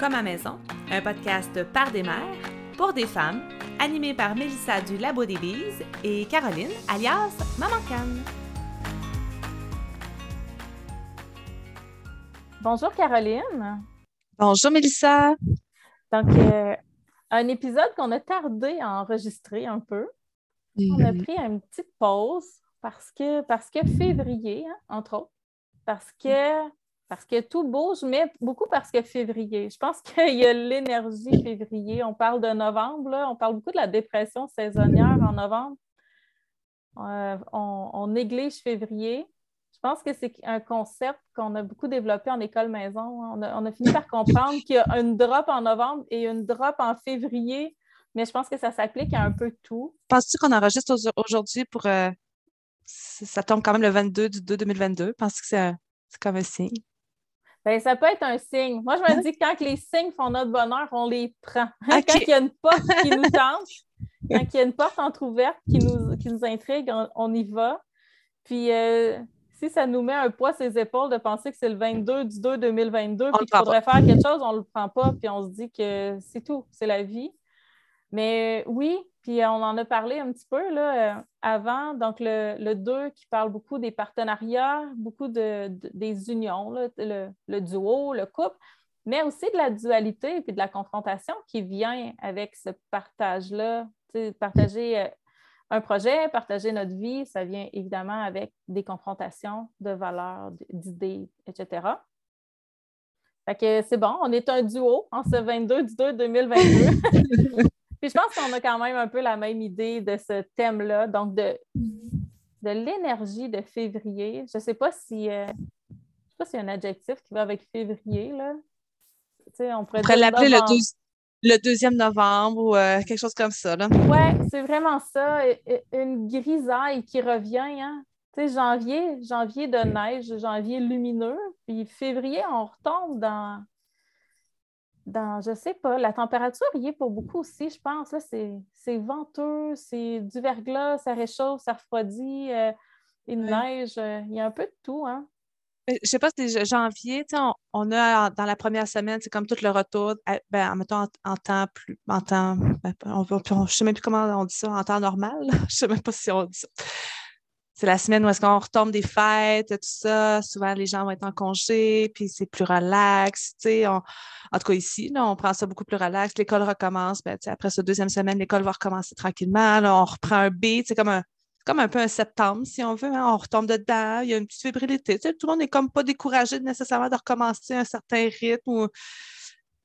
Comme à maison, un podcast par des mères, pour des femmes, animé par Mélissa du Labo des Bises et Caroline, alias Maman Canne. Bonjour Caroline. Bonjour Mélissa. Donc, euh, un épisode qu'on a tardé à enregistrer un peu. On a pris une petite pause parce que, parce que février, hein, entre autres, parce que, parce que tout bouge, mais beaucoup parce que février. Je pense qu'il y a l'énergie février. On parle de novembre, on parle beaucoup de la dépression saisonnière en novembre. Euh, on, néglige février. Je pense que c'est un concept qu'on a beaucoup développé en école maison. On a, on a fini par comprendre qu'il y a une drop en novembre et une drop en février mais je pense que ça s'applique à un peu tout. Penses-tu qu'on enregistre aujourd'hui pour. Euh, ça tombe quand même le 22 du 2 2022? Penses-tu que c'est comme un signe? Bien, ça peut être un signe. Moi, je me dis que quand les signes font notre bonheur, on les prend. Quand il y a une porte qui nous tente, quand il y a une porte entrouverte qui nous, qui nous intrigue, on, y va. Puis, euh, si ça nous met un poids sur les épaules de penser que c'est le 22 du 2 2022 puis qu'il faudrait faire quelque chose, on ne le prend pas, puis on se dit que c'est tout, c'est la vie. Mais oui, puis on en a parlé un petit peu là, euh, avant. Donc, le, 2 qui parle beaucoup des partenariats, beaucoup de, des unions, le, duo, le couple, mais aussi de la dualité et de la confrontation qui vient avec ce partage-là. Partager euh, un projet, partager notre vie, ça vient évidemment avec des confrontations de valeurs, d'idées, etc. Fait que c'est bon, on est un duo en ce 22 du 2 2022. Puis je pense qu'on a quand même un peu la même idée de ce thème-là, donc de, de l'énergie de février. Je ne sais pas si euh, je sais pas s'il y a un adjectif qui va avec février. Là. on pourrait, l'appeler le, deuxième novembre ou euh, quelque chose comme ça. Oui, c'est vraiment ça. Une grisaille qui revient. Hein? janvier, janvier de neige, janvier lumineux. Puis février, on retombe dans dans, je sais pas, la température y est pour beaucoup aussi, je pense. C'est venteux, c'est du verglas, ça réchauffe, ça refroidit, euh, il neige, euh, il y a un peu de tout. Hein? Je sais pas si c'est janvier, on, on, a dans la première semaine, c'est comme tout le retour, ben, en, en temps plus, en temps, ben, on, je sais même plus comment on dit ça, en temps normal, je sais même pas si on dit ça c'est la semaine où est-ce qu'on retombe des fêtes, tout ça. Souvent, les gens vont être en congé, puis c'est plus relax. en tout cas, ici, on prend ça beaucoup plus relax. L'école recommence. Ben, après cette deuxième semaine, l'école va recommencer tranquillement. on reprend un beat. C'est comme un, comme un peu un septembre, si on veut. Hein. On retombe dedans. Il y a une petite fébrilité. tout le monde n'est comme pas découragé nécessairement de recommencer un certain rythme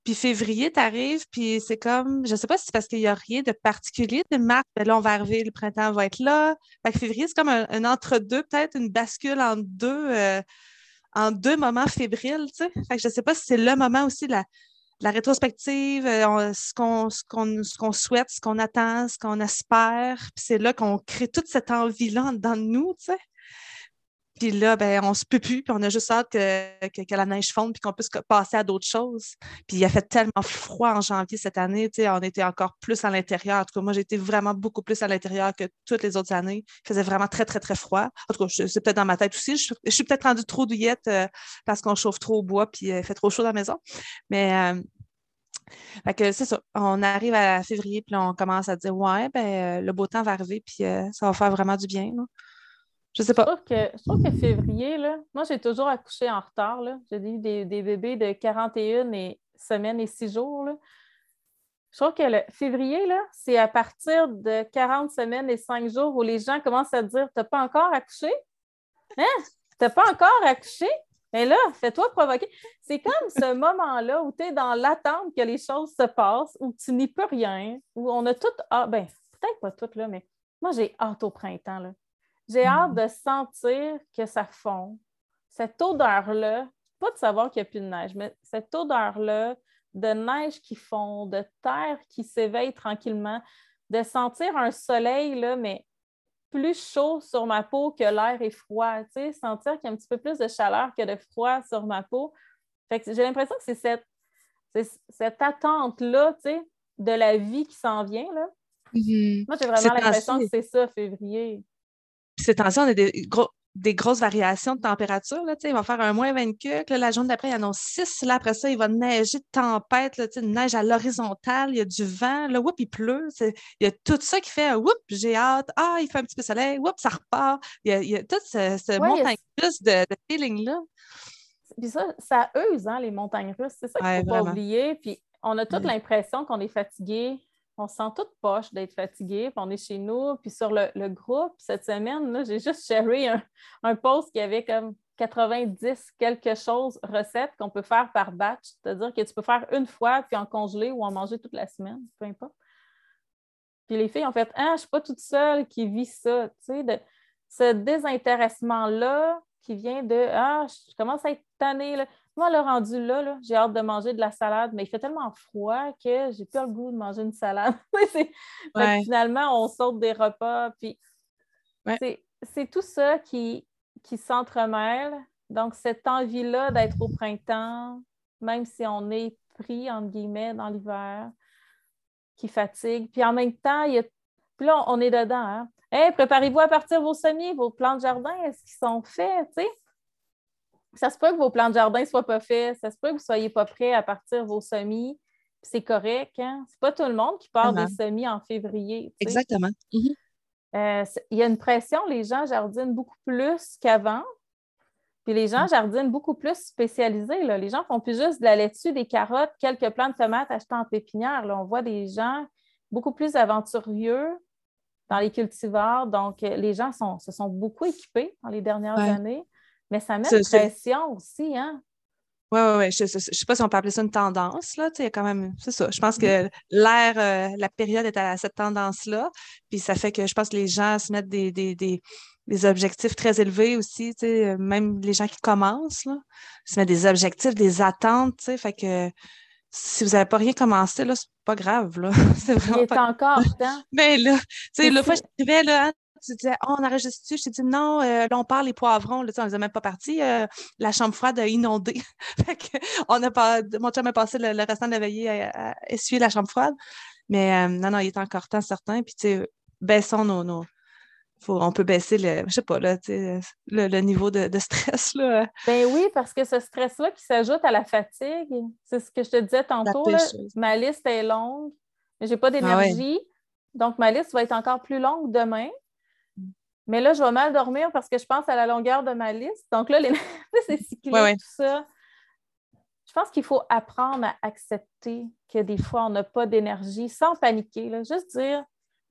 puis février, tu arrives, puis c'est comme, je sais pas si c'est parce qu'il n'y a rien de particulier de mars, mais là, on va arriver, le printemps va être là. Fait que février, c'est comme un, entre-deux, peut-être une bascule en deux, euh, en deux moments fébriles, tu sais. Fait que je sais pas si c'est le moment aussi la, la rétrospective, euh, ce qu'on souhaite, ce qu'on attend, ce qu'on espère. Puis c'est là qu'on crée toute cette envie-là dans nous, tu sais. Puis là, ben, on se peut plus, puis on a juste hâte que, que, la neige fonde, puis qu'on puisse passer à d'autres choses. Puis il a fait tellement froid en janvier cette année, tu sais, on était encore plus à l'intérieur. En tout cas, moi, j'étais vraiment beaucoup plus à l'intérieur que toutes les autres années. Il faisait vraiment très, très, très froid. En tout cas, c'est peut-être dans ma tête aussi. Je, suis peut-être rendue trop douillette euh, parce qu'on chauffe trop au bois, puis euh, il fait trop chaud dans la maison. Mais euh, que c'est ça. On arrive à février, puis on commence à dire Ouais, ben, le beau temps va arriver, puis ça va faire vraiment du bien. Je sais pas. Je trouve que, février, là, moi, j'ai toujours accouché en retard. J'ai eu des, bébés de 41 et, semaines et 6 jours. Je trouve que le février, là, c'est à partir de 40 semaines et 5 jours où les gens commencent à dire T'as pas encore accouché? Hein? T'as pas encore accouché? Mais là, fais-toi provoquer. C'est comme ce moment-là où tu es dans l'attente que les choses se passent, où tu n'y peux rien, où on a tout. Ah, ben, peut-être pas tout, là, mais moi, j'ai hâte au printemps. Là. J'ai hâte mm. de sentir que ça fond. Cette odeur-là, pas de savoir qu'il n'y a plus de neige, mais cette odeur-là de neige qui fond, de terre qui s'éveille tranquillement, de sentir un soleil, là, mais plus chaud sur ma peau que l'air est froid, tu sais, sentir qu'il y a un petit peu plus de chaleur que de froid sur ma peau. Fait j'ai l'impression que c'est cette, cette attente-là, tu sais, de la vie qui s'en vient, là. Mm-hmm. Moi, j'ai vraiment l'impression que c'est ça, février ces temps-ci, on a des gros, des grosses variations de température. Là, il va faire un moins 24. la journée d'après, il y en a 6. Là, après ça, il va neiger de tempête, là, neige à l'horizontale, il y a du vent, là, whoop, il pleut. Il y a tout ça qui fait whoop, j'ai hâte. Ah, il fait un petit peu de soleil, whoop, ça repart. Il y a, tout ce, ce montagne russe de, de feeling-là. Puis ça, ça use, hein, les montagnes russes. C'est ça qu'il ne faut pas oublier. Puis on a toute l'impression qu'on est fatigué on se sent toute poche d'être fatigué, puis on est chez nous, puis sur le, groupe, cette semaine, j'ai juste sharé un, un, post qui avait comme 90 quelque chose recettes qu'on peut faire par batch, c'est-à-dire que tu peux faire une fois, puis en congeler ou en manger toute la semaine, peu importe. Puis les filles ont fait Ah, je ne suis pas toute seule qui vit ça, ce désintéressement-là qui vient de Ah, je commence à être tannée. Là. Moi, le rendu là, j'ai hâte de manger de la salade, mais il fait tellement froid que j'ai plus le goût de manger une salade. Finalement, on saute des repas. Puis c'est tout ça qui, qui s'entremêle. Donc, cette envie-là d'être au printemps, même si on est pris, entre guillemets, dans l'hiver, qui fatigue. Puis en même temps, il y a... Puis là, on est dedans. Hein? préparez-vous à partir vos semis, vos plans de jardin, est-ce qu'ils sont faits? Ça se peut que vos plans de jardin ne soient pas faits, ça se peut que vous ne soyez pas prêts à partir vos semis. C'est correct. Hein? Ce n'est pas tout le monde qui part des semis en février. Exactement. Mhm. Euh, il y a une pression, les gens jardinent beaucoup plus qu'avant. Puis les gens mm. jardinent beaucoup plus spécialisés. Là. Les gens font plus juste de la laitue, des carottes, quelques plants de tomates achetés en pépinière. Là. On voit des gens beaucoup plus aventurieux dans les cultivars. Donc, euh, les gens se sont beaucoup équipés dans les dernières années. Mais ça met une pression aussi, hein? Oui, oui, oui. Je ne sais pas si on peut appeler ça une tendance, là. quand même, c'est ça. Je pense que l'air, euh, la période est à cette tendance-là. Puis ça fait que je pense que les gens se mettent des, des, des, objectifs très élevés aussi, même les gens qui commencent, là, se mettent des objectifs, des attentes, tu sais. Fait que si vous n'avez pas rien commencé, là, c'est pas grave, là. c'est vraiment Il est encore temps. Mais là, tu sais, la fois, là, tu disais, oh, on enregistre-tu? Je t'ai dit, non, euh, là, on parle les poivrons. Là, on ne faisait même pas partie. Euh, la chambre froide a inondé. on a pas, mon chum a passé le, restant de la veillée à, essuyer la chambre froide. Mais euh, non, non, il est encore temps certain. Puis, tu sais, baissons nos, nos faut, on peut baisser le, je sais pas, là, le, le, niveau de, de, stress. Là. Ben oui, parce que ce stress-là qui s'ajoute à la fatigue, c'est ce que je te disais tantôt. ma liste est longue, mais je n'ai pas ah d'énergie. Donc, ma liste va être encore plus longue demain. Mais là, je vais mal dormir parce que je pense à la longueur de ma liste. Donc là, c'est cyclé, tout ça. Je pense qu'il faut apprendre à accepter que des fois, on n'a pas d'énergie sans paniquer. Juste dire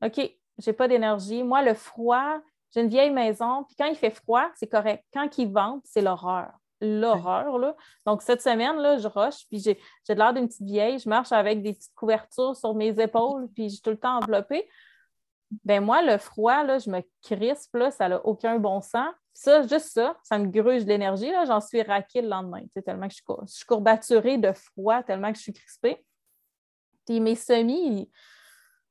OK, j'ai pas d'énergie. Moi, le froid, j'ai une vieille maison, puis quand il fait froid, c'est correct. Quand il vente, c'est l'horreur. L'horreur, là. Donc, cette semaine, là, je rush, puis j'ai l'air d'une petite vieille. Je marche avec des petites couvertures sur mes épaules, puis j'ai tout le temps enveloppé ben moi, le froid, là, je me crispe, là, ça n'a aucun bon sens. Ça, juste ça, ça me gruge de l'énergie. J'en suis raquée le lendemain, tellement que je, suis courbaturée de froid, tellement que je suis crispée. Puis mes semis,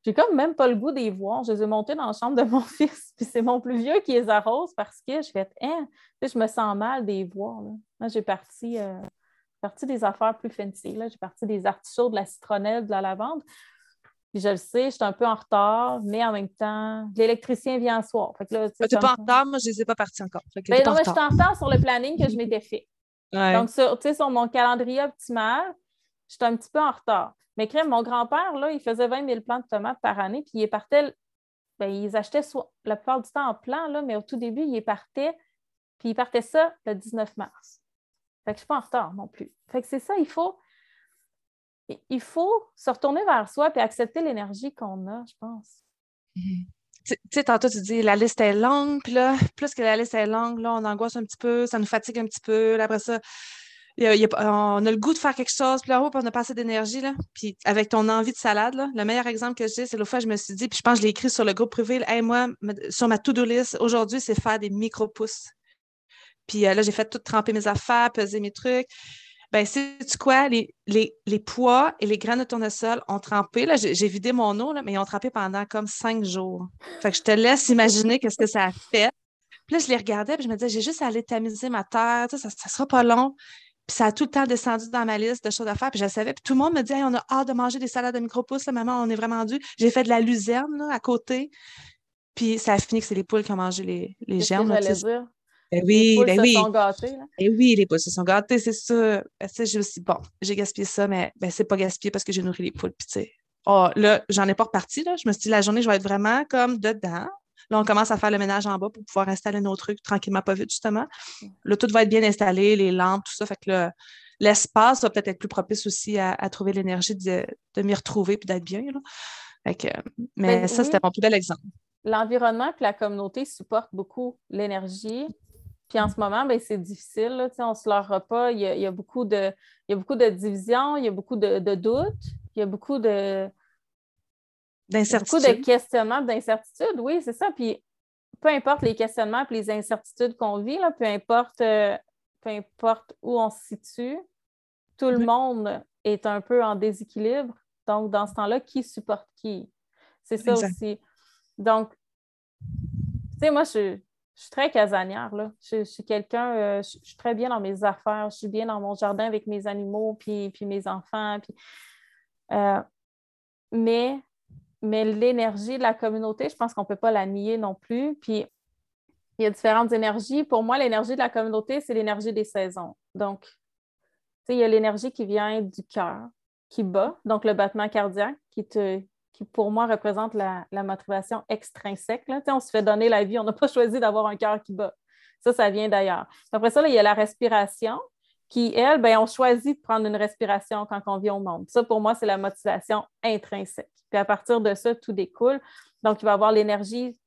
j'ai comme même pas le goût des voir. Je les ai montés dans la chambre de mon fils, puis c'est mon plus vieux qui les arrose parce que je fais hein, je me sens mal des voir. Là. j'ai parti, euh, parti des affaires plus fancy. J'ai parti des artichauts, de la citronnelle, de la lavande. Puis je le sais, je suis un peu en retard, mais en même temps, l'électricien vient ce soir. tu n'es pas en retard, moi, je ne les ai pas partis encore. Ben non, mais je suis en retard sur le planning que je m'étais fait. Donc, sur, sur mon calendrier optimal, je suis un petit peu en retard. Mais crème, mon grand-père, là, il faisait 20 000 plants de tomates par année, puis il partait, ben, ils achetaient soit, la plupart du temps en plan, là, mais au tout début, il partait, puis il partait ça le 19 mars. Fait que je ne suis pas en retard non plus. Fait que c'est ça, il faut, il faut se retourner vers soi et accepter l'énergie qu'on a, je pense. Tu sais, tantôt, tu dis la liste est longue, puis là, plus que la liste est longue, là, on angoisse un petit peu, ça nous fatigue un petit peu. après ça, on a le goût de faire quelque chose, puis là, on a pas assez d'énergie. Là. Puis avec ton envie de salade, là, le meilleur exemple que j'ai, c'est l'autre fois, je me suis dit, puis je pense que je l'ai écrit sur le groupe privé, hey, moi, sur ma to-do list, aujourd'hui, c'est faire des micro-pousses. Puis euh, là, j'ai fait tout tremper mes affaires, peser mes trucs ben sais-tu quoi? Les, les, les, pois et les graines de tournesol ont trempé. Là, j'ai, vidé mon eau, là, mais ils ont trempé pendant comme cinq jours. Fait que je te laisse imaginer qu'est-ce que ça a fait. Puis là, je les regardais, puis je me disais, j'ai juste à aller tamiser ma terre, ça, ça sera pas long. Puis ça a tout le temps descendu dans ma liste de choses à faire. Puis je savais. Puis tout le monde me dit, on a hâte de manger des salades de micro-pousses, maman, on est vraiment dû. J'ai fait de la luzerne là, à côté. Puis ça a fini que c'est les poules qui ont mangé les, les germes. Ben oui, les poules ben se oui. sont gâtées. Là. Et oui, les poules se sont gâtées, c'est ça. Ben, aussi, bon, j'ai gaspillé ça, mais ben, c'est pas gaspillé parce que j'ai nourri les poules. Puis, tu sais, oh, là, j'en ai pas reparti. Là. Je me suis dit, la journée, je vais être vraiment comme dedans. Là, on commence à faire le ménage en bas pour pouvoir installer nos trucs tranquillement, pas vite, justement. Là, tout va être bien installé, les lampes, tout ça. Fait que là, l'espace va peut-être être plus propice aussi à, à trouver l'énergie de, de m'y retrouver puis d'être bien. Là. Fait que, mais Ben ça, oui. c'était mon plus bel exemple. L'environnement et la communauté supportent beaucoup l'énergie. Puis en ce moment, ben, c'est difficile. Là, on ne se leurra pas. Il y, a, il y a beaucoup de, il y a beaucoup de divisions, il y a beaucoup de, de doutes, il y a beaucoup de, beaucoup D'incertitude. de questionnements, d'incertitudes. Oui, c'est ça. Puis peu importe les questionnements et les incertitudes qu'on vit, là, peu, importe, euh, peu importe où on se situe, tout le Oui. monde est un peu en déséquilibre. Donc, dans ce temps-là, qui supporte qui? C'est ça Exact. aussi. Donc, tu sais, moi, je, je suis très casanière, là. Je, suis quelqu'un, euh, je, suis très bien dans mes affaires, je suis bien dans mon jardin avec mes animaux, puis, puis mes enfants, puis... euh, mais mais l'énergie de la communauté, je pense qu'on ne peut pas la nier non plus. Puis, il y a différentes énergies. Pour moi, l'énergie de la communauté, c'est l'énergie des saisons. Donc, il y a l'énergie qui vient du cœur, qui bat, donc le battement cardiaque, qui, te, qui pour moi représente la, motivation extrinsèque. Là. On se fait donner la vie, on n'a pas choisi d'avoir un cœur qui bat. Ça, ça vient d'ailleurs. Après ça, il y a la respiration, qui, elle, ben, on choisit de prendre une respiration quand on vient au monde. Ça, pour moi, c'est la motivation intrinsèque. Puis à partir de ça, tout découle. Donc, il va y avoir l'énergie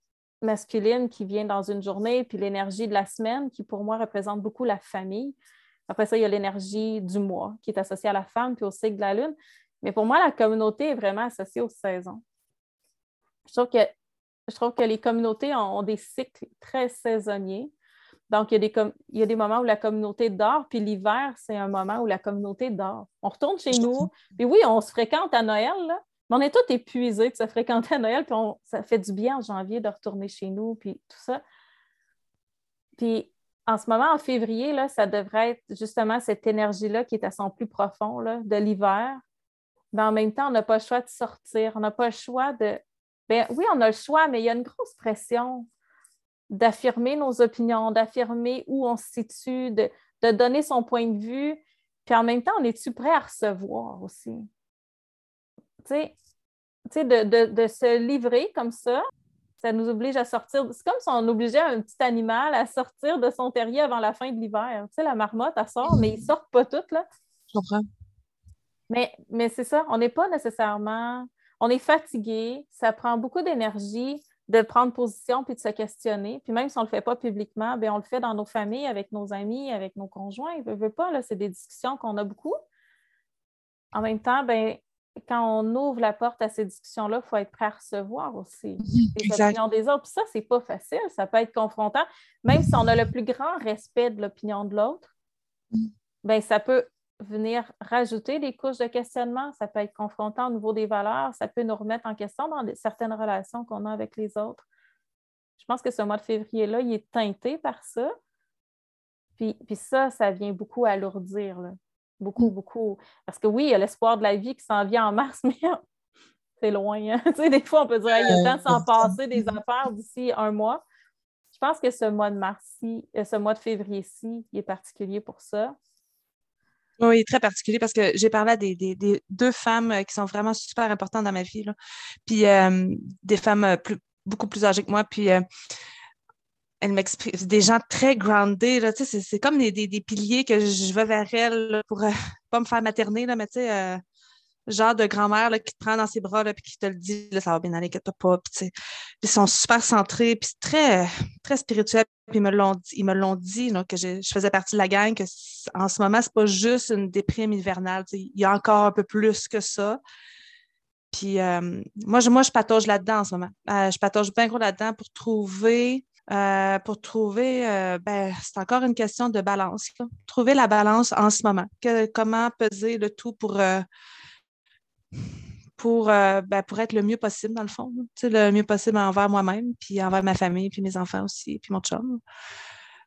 masculine qui vient dans une journée, puis l'énergie de la semaine, qui pour moi représente beaucoup la famille. Après ça, il y a l'énergie du mois, qui est associée à la femme, puis au cycle de la lune. Mais pour moi, la communauté est vraiment associée aux saisons. Je trouve que, je trouve que les communautés ont, des cycles très saisonniers. Donc, il y, a des il y a des moments où la communauté dort, puis l'hiver, c'est un moment où la communauté dort. On retourne chez nous, puis oui, on se fréquente à Noël, là, mais on est tous épuisés de se fréquenter à Noël, puis ça fait du bien en janvier de retourner chez nous, puis tout ça. Puis en ce moment, en février, là, ça devrait être justement cette énergie-là qui est à son plus profond là, de l'hiver. Mais en même temps, on n'a pas le choix de sortir. On n'a pas le choix de. Ben oui, on a le choix, mais il y a une grosse pression d'affirmer nos opinions, d'affirmer où on se situe, de, de donner son point de vue. Puis en même temps, on est-tu prêt à recevoir aussi? Tu sais, de, de- de se livrer comme ça, ça nous oblige à sortir. C'est comme si on obligeait un petit animal à sortir de son terrier avant la fin de l'hiver. Tu sais, la marmotte, elle sort, mais ils sortent pas toutes, là. Je comprends. Mais, mais c'est ça, on n'est pas nécessairement. On est fatigué, ça prend beaucoup d'énergie de prendre position puis de se questionner. Puis même si on ne le fait pas publiquement, bien, on le fait dans nos familles, avec nos amis, avec nos conjoints. Veut, veut pas, là, c'est des discussions qu'on a beaucoup. En même temps, ben, quand on ouvre la porte à ces discussions-là, il faut être prêt à recevoir aussi les Exact. opinions des autres. Puis ça, c'est pas facile, ça peut être confrontant. Même si on a le plus grand respect de l'opinion de l'autre, Mm. ben, ça peut venir rajouter des couches de questionnement, ça peut être confrontant au niveau des valeurs, ça peut nous remettre en question dans certaines relations qu'on a avec les autres. Je pense que ce mois de février-là, il est teinté par ça. Puis, puis ça, ça vient beaucoup alourdir, là. beaucoup, beaucoup. Parce que oui, il y a l'espoir de la vie qui s'en vient en mars, mais c'est loin. hein. Tu sais, des fois, on peut dire, Hey, il y a le temps de s'en passer des affaires d'ici un mois. Je pense que ce mois de mars-ci, euh, ce mois de février-ci, il est particulier pour ça. Oui, très particulier parce que j'ai parlé à des, deux femmes euh, qui sont vraiment super importantes dans ma vie. Là. Puis euh, des femmes euh, plus, beaucoup plus âgées que moi. Puis elles m'expriment, c'est des gens très groundés. C'est, c'est comme des, piliers que je vais vers elles pour euh, pas me faire materner, là, mais tu sais, genre de grand-mère qui te prend dans ses bras là, puis qui te le dit, ça va bien aller, pas. Tu sais, puis ils sont super centrés, puis très, très spirituel. Puis ils me l'ont dit, que je, faisais partie de la gang, que en ce moment, c'est pas juste une déprime hivernale. Il y a encore un peu plus que ça. Puis euh, moi, je, moi, patauge là-dedans en ce moment. Euh, je patauge bien gros là-dedans pour trouver, euh, pour trouver, ben, c'est encore une question de balance. Trouver la balance en ce moment. Que- comment peser le tout pour, pour, euh, ben, pour être le mieux possible, dans le fond. le mieux possible envers moi-même, puis envers ma famille, puis mes enfants aussi, puis mon chum.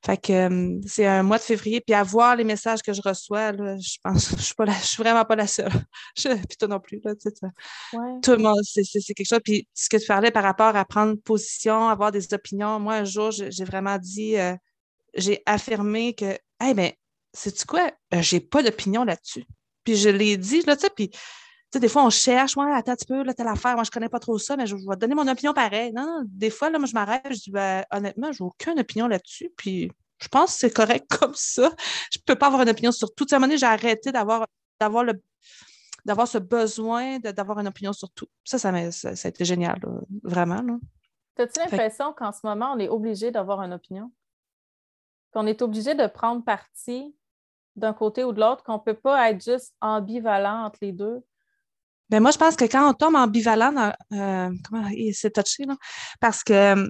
Fait que euh, c'est un mois de février, puis à voir les messages que je reçois, là, je pense, je suis pas la- je suis vraiment pas la seule. Je, puis toi non plus, là, tu sais, ça- Ouais. tout le monde, c'est quelque chose. Puis ce que tu parlais par rapport à prendre position, avoir des opinions, moi, un jour, j'ai vraiment dit, euh, j'ai affirmé que, hey, ben, sais-tu quoi, euh, j'ai pas d'opinion là-dessus. Puis je l'ai dit, là, tu sais, puis sais, des fois, on cherche, ouais, attends un petit peu, là, telle affaire, moi, je connais pas trop ça, mais je vais te donner mon opinion pareil. Non, non, des fois, là, moi, je m'arrête, je dis, ben, honnêtement, j'ai aucune opinion là-dessus, puis je pense que c'est correct comme ça. Je peux pas avoir une opinion sur tout. À un moment donné, j'ai arrêté d'avoir, d'avoir le d'avoir ce besoin d'avoir une opinion sur tout. Ça, ça, a, ça, a été génial, vraiment. As-tu l'impression qu'en ce moment, on est obligé d'avoir une opinion? Qu'on est obligé de prendre parti d'un côté ou de l'autre, qu'on ne peut pas être juste ambivalent entre les deux? Ben moi, je pense que quand on tombe ambivalent, dans, euh, comment c'est touché, là? Parce que euh,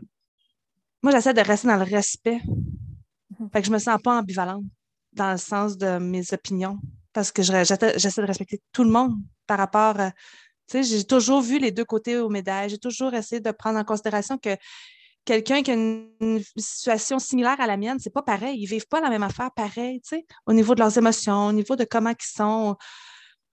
moi, j'essaie de rester dans le respect. Mhm. Fait que je me sens pas ambivalente dans le sens de mes opinions. Parce que j'essaie de respecter tout le monde par rapport à. Tu sais, j'ai toujours vu les deux côtés aux médailles. J'ai toujours essayé de prendre en considération que quelqu'un qui a une, situation similaire à la mienne, c'est pas pareil. Ils vivent pas la même affaire pareil, tu sais, au niveau de leurs émotions, au niveau de comment ils sont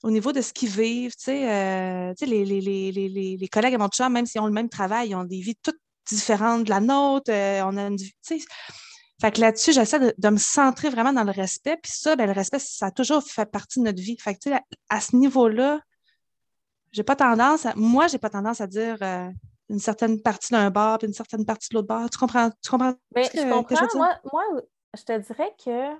au niveau de ce qu'ils vivent, tu sais, euh, les, les, les, les, collègues à mon chum, même s'ils ont le même travail, ils ont des vies toutes différentes de la nôtre. Euh, on a une, fait que là-dessus, j'essaie de, me centrer vraiment dans le respect. Puis ça, ben, le respect, ça a toujours fait partie de notre vie. Fait que, tu sais, à, ce niveau-là, j'ai pas tendance à, moi, j'ai pas tendance à dire euh, une certaine partie d'un bar puis une certaine partie de l'autre bar. Tu comprends? Tu comprends? Ben, je comprends. moi, moi, je te dirais que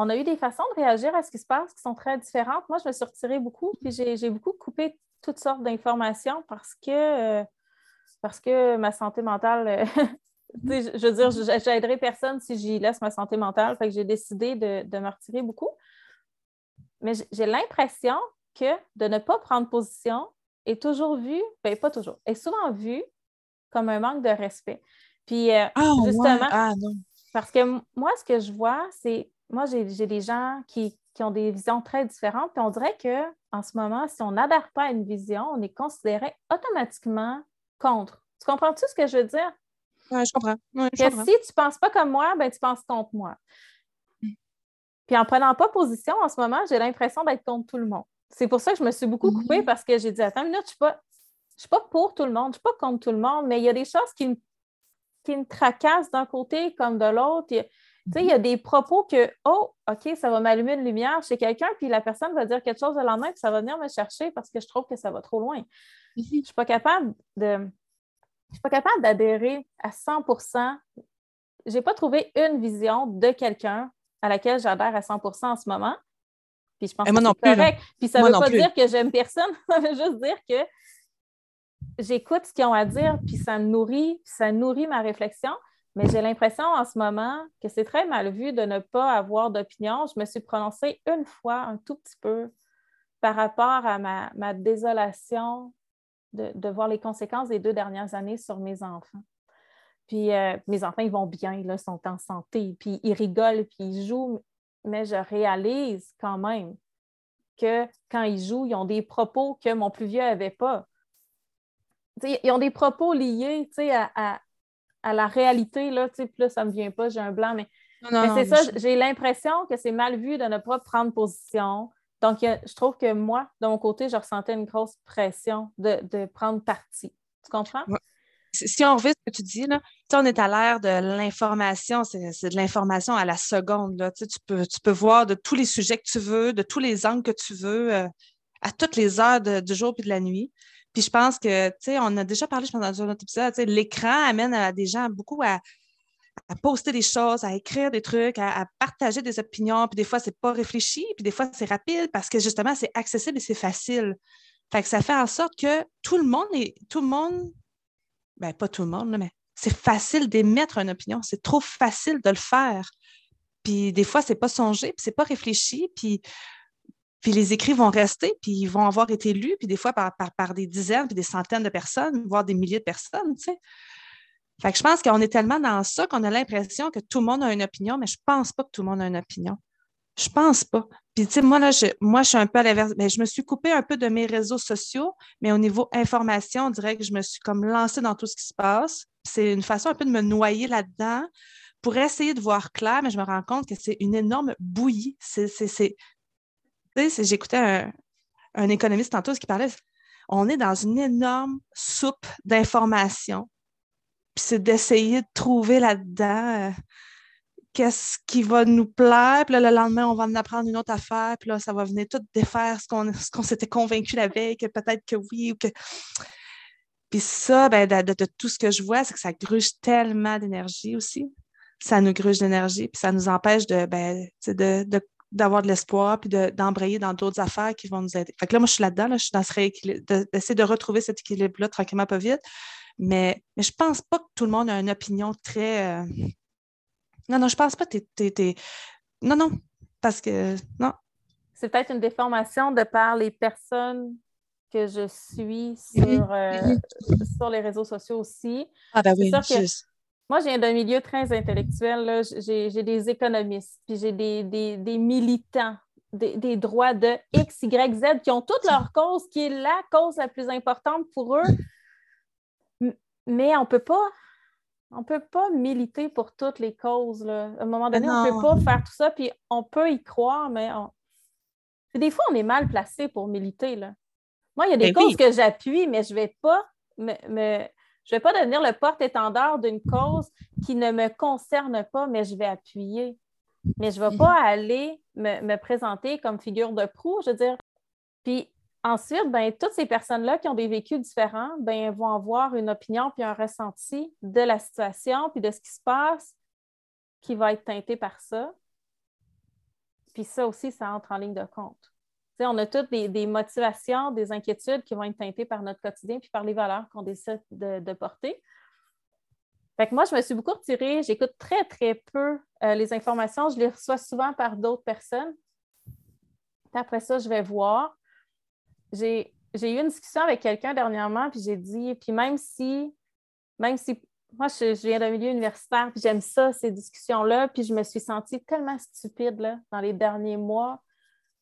on a eu des façons de réagir à ce qui se passe qui sont très différentes. Moi, je me suis retirée beaucoup, puis j'ai beaucoup coupé toutes sortes d'informations parce que, euh, parce que ma santé mentale, euh, je veux dire, j'aiderai personne si j'y laisse ma santé mentale. Fait que j'ai décidé de, de, me retirer beaucoup. Mais j'ai l'impression que de ne pas prendre position est toujours vu, bien pas toujours, est souvent vu comme un manque de respect. Puis euh, ah, justement, ah, parce que moi, ce que je vois, c'est moi, j'ai des gens qui, ont des visions très différentes. Puis on dirait qu'en ce moment, si on n'adhère pas à une vision, on est considéré automatiquement contre. Tu comprends-tu ce que je veux dire? Oui, je comprends. si tu ne penses pas comme moi, ben, tu penses contre moi. Mm. Puis en prenant pas position en ce moment, j'ai l'impression d'être contre tout le monde. C'est pour ça que je me suis beaucoup coupée mm-hmm. parce que j'ai dit Attends une minute, je ne suis, pas pour tout le monde, je ne suis pas contre tout le monde, mais il y a des choses qui me, qui me tracassent d'un côté comme de l'autre. Tu sais, il y a des propos que, oh, OK, ça va m'allumer une lumière chez quelqu'un, puis la personne va dire quelque chose le lendemain, puis ça va venir me chercher parce que je trouve que ça va trop loin. Je ne suis pas capable de. Je suis pas capable d'adhérer à 100% Je n'ai pas trouvé une vision de quelqu'un à laquelle j'adhère à 100% en ce moment. Puis je pense que c'est correct. Puis ça ne veut pas dire que j'aime personne, ça veut juste dire que j'écoute ce qu'ils ont à dire, puis ça nourrit, puis ça nourrit ma réflexion. Mais j'ai l'impression en ce moment que c'est très mal vu de ne pas avoir d'opinion. Je me suis prononcée une fois un tout petit peu par rapport à ma, désolation de, voir les conséquences des deux dernières années sur mes enfants. Puis euh, mes enfants, ils vont bien, ils sont en santé, puis ils rigolent, puis ils jouent, mais je réalise quand même que quand ils jouent, ils ont des propos que mon plus vieux n'avait pas. ils ont des propos liés à la réalité, là, tu sais, plus ça ne me vient pas, j'ai un blanc, mais, c'est ça, j'ai l'impression que c'est mal vu de ne pas prendre position. Donc, je trouve que moi, de mon côté, je ressentais une grosse pression de, prendre parti. Tu comprends? Si on revient ce que tu dis, là, on est à l'ère de l'information, c'est de l'information à la seconde. Là. Tu, peux, tu peux voir de tous les sujets que tu veux, de tous les angles que tu veux, euh, à toutes les heures du jour et de la nuit. Puis je pense que, tu sais, on a déjà parlé, je pense, dans un autre épisode, l'écran amène à des gens beaucoup à, poster des choses, à écrire des trucs, à, partager des opinions. Puis des fois, c'est pas réfléchi, puis des fois, c'est rapide parce que justement, c'est accessible et c'est facile. Fait que ça fait en sorte que tout le monde est, tout le monde, ben pas tout le monde, mais c'est facile d'émettre une opinion. C'est trop facile de le faire. Puis des fois, c'est pas songé, puis c'est pas réfléchi, puis puis les écrits vont rester, puis ils vont avoir été lus, puis des fois par, des dizaines, puis des centaines de personnes, voire des milliers de personnes, tu sais. Fait que je pense qu'on est tellement dans ça qu'on a l'impression que tout le monde a une opinion, mais je pense pas que tout le monde a une opinion. Je pense pas. Puis, tu sais, moi, là, je, moi, je suis un peu à l'inverse. Mais je me suis coupée un peu de mes réseaux sociaux, mais au niveau information, on dirait que je me suis comme lancée dans tout ce qui se passe. C'est une façon un peu de me noyer là-dedans pour essayer de voir clair, mais je me rends compte que c'est une énorme bouillie. C'est J'écoutais un, économiste tantôt qui parlait, on est dans une énorme soupe d'informations. Puis c'est d'essayer de trouver là-dedans. Euh, qu'est-ce qui va nous plaire, puis là, le lendemain, on va en apprendre une autre affaire, puis là, ça va venir tout défaire ce qu'on s'était convaincu la veille, que peut-être que oui ou que. Puis ça, ben, de, tout ce que je vois, c'est que ça gruge tellement d'énergie aussi. Ça nous gruge d'énergie, puis ça nous empêche de, ben, de d'avoir de l'espoir puis d'embrayer dans d'autres affaires qui vont nous aider. Fait que là, moi, je suis là-dedans, là, je suis dans ce rééquilibre, d'essayer de retrouver cet équilibre-là tranquillement, pas vite. Mais, mais je pense pas que tout le monde a une opinion très. Euh, non, non, je pense pas que tu Non, non, parce que. Non. C'est peut-être une déformation de par les personnes que je suis sur, euh, sur les réseaux sociaux aussi. Ah, ben oui, moi, je viens d'un milieu très intellectuel. J'ai des économistes, puis j'ai des, militants des, droits de X, Y, Z qui ont toute leur cause, qui est la cause la plus importante pour eux. Mais on ne peut pas. On peut pas militer pour toutes les causes. Là. À un moment donné, on ne peut pas faire tout ça, puis on peut y croire, mais des fois, on est mal placé pour militer. Là. Moi, il y a des ben causes que j'appuie, mais je ne vais pas me, je ne vais pas devenir le porte-étendard d'une cause qui ne me concerne pas, mais je vais appuyer. Mais je ne vais pas aller me, présenter comme figure de proue, je veux dire. Puis ensuite, ben, toutes ces personnes-là qui ont des vécus différents ben, vont avoir une opinion puis un ressenti de la situation puis de ce qui se passe qui va être teinté par ça. Puis ça aussi, ça entre en ligne de compte on a toutes des, motivations, des inquiétudes qui vont être teintées par notre quotidien puis par les valeurs qu'on décide de, porter. Fait que moi, je me suis beaucoup retirée. J'écoute très, très peu euh, les informations. Je les reçois souvent par d'autres personnes. après ça, je vais voir. J'ai eu une discussion avec quelqu'un dernièrement, puis j'ai dit, puis même si, même si moi, je, viens d'un milieu universitaire, puis j'aime ça, ces discussions-là, puis je me suis sentie tellement stupide là, dans les derniers mois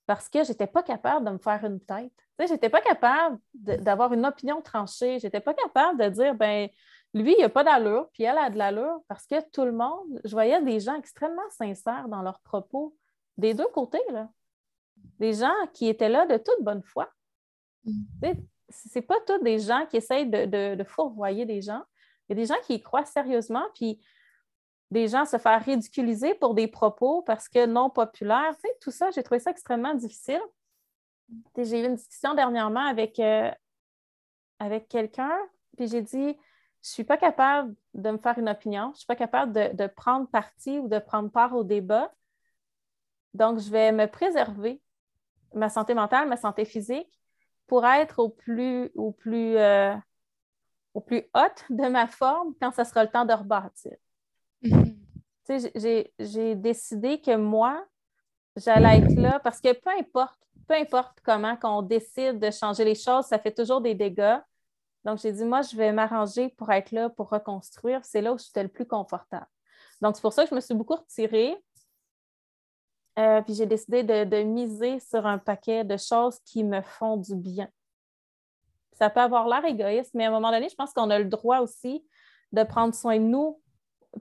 parce que je n'étais pas capable de me faire une tête. Je n'étais pas capable d'avoir une opinion tranchée. Je n'étais pas capable de dire, ben lui, il n'a pas d'allure, puis elle a de l'allure, parce que tout le monde, je voyais des gens extrêmement sincères dans leurs propos, des deux côtés, là. Des gens qui étaient là de toute bonne foi. Mm. Ce n'est pas tous des gens qui essayent de, de, fourvoyer des gens. Il y a des gens qui y croient sérieusement, puis des gens se faire ridiculiser pour des propos parce que non populaires. Tu tout ça, j'ai trouvé ça extrêmement difficile. J'ai eu une discussion dernièrement avec, euh, avec quelqu'un, puis j'ai dit, je ne suis pas capable de me faire une opinion, je ne suis pas capable de, prendre parti ou de prendre part au débat. Donc, je vais me préserver ma santé mentale, ma santé physique, pour être au plus, au euh, au plus haute de ma forme quand ce sera le temps de rebâtir. J'ai décidé que moi, j'allais être là parce que peu importe, peu importe comment qu'on décide de changer les choses, ça fait toujours des dégâts. Donc, j'ai dit, moi, je vais m'arranger pour être là, pour reconstruire. C'est là où je suis le plus confortable. Donc, c'est pour ça que je me suis beaucoup retirée. Euh, puis j'ai décidé de, de, miser sur un paquet de choses qui me font du bien. Ça peut avoir l'air égoïste, mais à un moment donné, je pense qu'on a le droit aussi de prendre soin de nous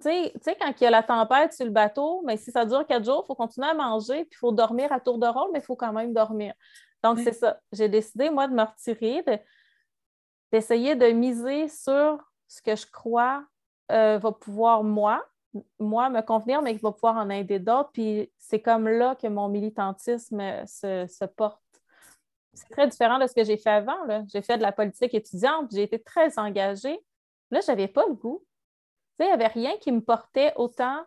tu sais, quand il y a la tempête sur le bateau, mais si ça dure quatre jours, il faut continuer à manger, puis il faut dormir à tour de rôle, mais il faut quand même dormir. Donc, c'est ça. J'ai décidé, moi, de me retirer, d'essayer de, miser sur ce que je crois euh, va pouvoir, moi, moi, me convenir, mais qui va pouvoir en aider d'autres. Puis c'est comme là que mon militantisme se, se porte. C'est très différent de ce que j'ai fait avant. J'ai fait de la politique étudiante, j'ai été très engagée. Là, je n'avais pas le goût il n'y avait rien qui me portait autant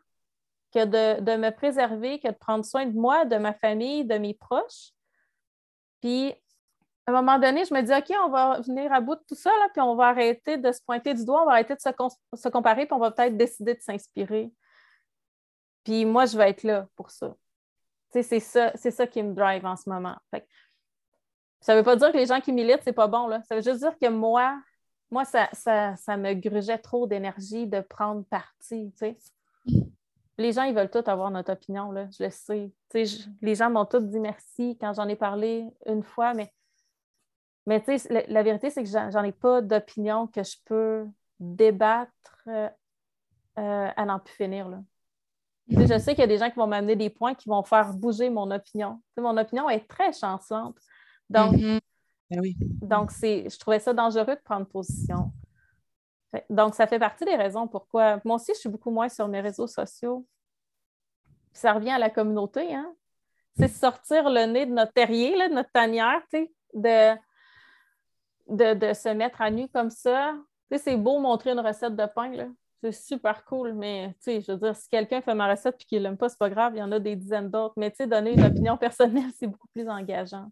que de, me préserver, que de prendre soin de moi, de ma famille, de mes proches. Puis, à un moment donné, je me dis, OK, on va venir à bout de tout ça, là, puis on va arrêter de se pointer du doigt, on va arrêter de se, comparer, puis on va peut-être décider de s'inspirer. Puis moi, je vais être là pour ça. C'est ça, ça qui me drive en ce moment. ça ne veut pas dire que les gens qui militent, c'est pas bon. Là. Ça veut juste dire que moi, moi, ça, ça, me grugeait trop d'énergie de prendre parti. Les gens, ils veulent tous avoir notre opinion, là, je le sais. les gens m'ont tous dit merci quand j'en ai parlé une fois, mais, mais la, vérité, c'est que j'en ai pas d'opinion que je peux débattre euh, à n'en plus finir, là. je sais qu'il y a des gens qui vont m'amener des points qui vont faire bouger mon opinion. mon opinion est très chancelante. Donc, mm-hmm. Ben Donc, je trouvais ça dangereux de prendre position. Donc, ça fait partie des raisons pourquoi. Moi aussi, je suis beaucoup moins sur mes réseaux sociaux. ça revient à la communauté, hein? C'est sortir le nez de notre terrier, de notre tanière, de, de, de, se mettre à nu comme ça. C'est beau montrer une recette de pain, c'est super cool, mais je veux dire, si quelqu'un fait ma recette et qu'il l'aime pas, c'est pas grave, il y en a des dizaines d'autres. Mais donner une opinion personnelle, c'est beaucoup plus engageant.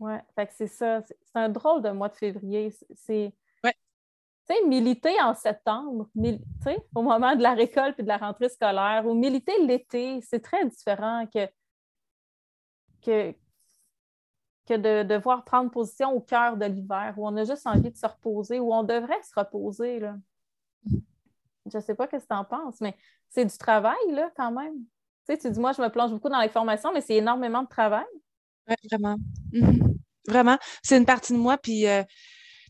Mm-hmm. Oui, c'est ça. C'est un drôle de mois de février. C'est. Tu sais, militer en septembre, au moment de la récolte et de la rentrée scolaire, ou militer l'été, c'est très différent que, que, que de devoir prendre position au cœur de l'hiver, où on a juste envie de se reposer, où on devrait se reposer. Là. Je ne sais pas ce que tu en penses, mais c'est du travail, là, quand même. Tu sais, tu dis, moi, je me plonge beaucoup dans les formations, mais c'est énormément de travail. Oui, vraiment. Vraiment. C'est une partie de moi, puis, euh,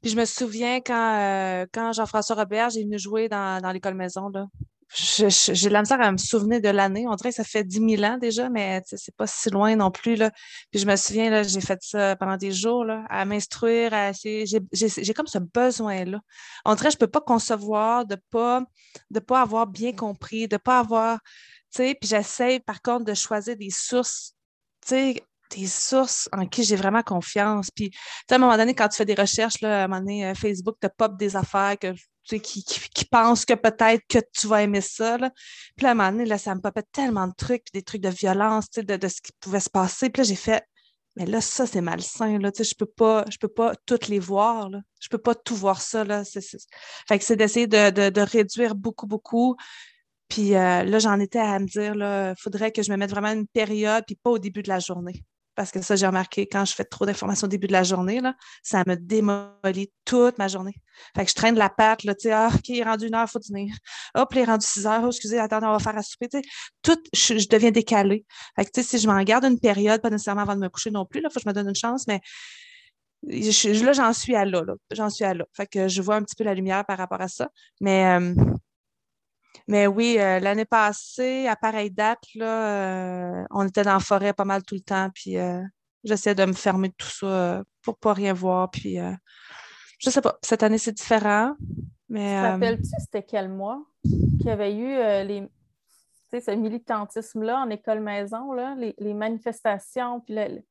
puis je me souviens quand, euh, quand Jean-François Robert est venu jouer dans, dans l'école maison, là. J'ai de la misère à me souvenir de l'année. On dirait que ça fait 10 000 ans déjà, mais c'est pas si loin non plus. Là. Puis je me souviens, là, j'ai fait ça pendant des jours, là, à m'instruire. J'ai comme ce besoin-là. On dirait je peux pas concevoir de pas, de pas avoir bien compris, de pas avoir, puis j'essaie par contre de choisir des sources, des sources en qui j'ai vraiment confiance. Puis, à un moment donné, quand tu fais des recherches, là, à un moment donné, euh, Facebook te pop des affaires que, qui, qui, pensent que peut-être que tu vas aimer ça. Là. Puis à un moment donné, là, ça me popait tellement de trucs, des trucs de violence, de, de ce qui pouvait se passer. Puis là, j'ai fait, mais là, ça, c'est malsain. Là. Je ne peux, pas, je peux pas toutes les voir. Là. Je ne peux pas tout voir ça. Là. Fait que c'est d'essayer de, de, de, réduire beaucoup, beaucoup. Puis euh, là, j'en étais à me dire, il faudrait que je me mette vraiment une période, puis pas au début de la journée parce que ça, j'ai remarqué quand je fais trop d'informations au début de la journée, là, ça me démolit toute ma journée. Fait que je traîne la patte, là, tu sais, ah, OK, il est rendu une heure, il faut dîner. Hop, il est rendu six heures, oh, excusez, attendez, on va faire à souper. Tout, je, deviens décalée. Fait que, tu sais, si je m'en garde une période, pas nécessairement avant de me coucher non plus, là, faut que je me donne une chance, mais là, j'en suis à là, là. J'en suis à là. Fait que je vois un petit peu la lumière par rapport à ça. Mais, euh, mais oui, euh, l'année passée, à pareille date, là, euh, on était dans la forêt pas mal tout le temps, puis euh, j'essaie de me fermer de tout ça pour pas rien voir. Puis je sais pas, cette année c'est différent. Mais, te rappelles-tu c'était quel mois qu'il y avait eu les, ce militantisme-là en école maison, là, les, manifestations, puis il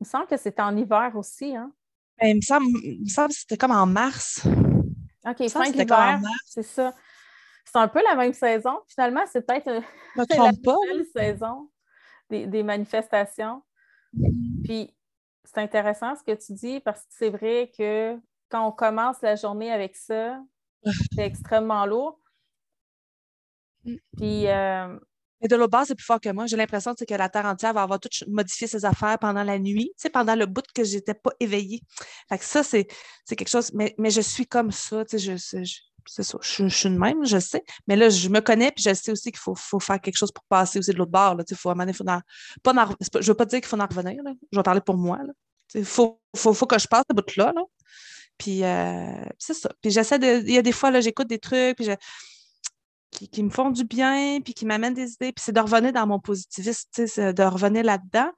me semble que c'était en hiver aussi, hein? Ben, il me semble, il me semble que c'était comme en mars. OK, fin d'hiver, c'est ça. C'est un peu la même saison. Finalement, c'est peut-être euh, la saison des, manifestations. Puis, c'est intéressant ce que tu dis parce que c'est vrai que quand on commence la journée avec ça, c'est extrêmement lourd. Puis, euh, et de l'autre bord, c'est plus fort que moi. J'ai l'impression que la Terre entière va avoir tout modifié ses affaires pendant la nuit, pendant le bout que je n'étais pas éveillée. Fait que ça, c'est quelque chose. Mais, mais, je suis comme ça. Je, je, je, suis de même, je sais. Mais là, je me connais, puis je sais aussi qu'il faut, faut, faire quelque chose pour passer aussi de l'autre bord. Là, faut, faut pas je ne veux pas dire qu'il faut en revenir. Là. Je vais parler pour moi. Il faut, faut, faut, que je passe ce bout-là. Là. Puis euh, c'est ça. Puis j'essaie. Il y a des fois, j'écoute des trucs, puis je, qui, me font du bien, puis qui m'amènent des idées. Puis c'est de revenir dans mon positivisme, de revenir là-dedans.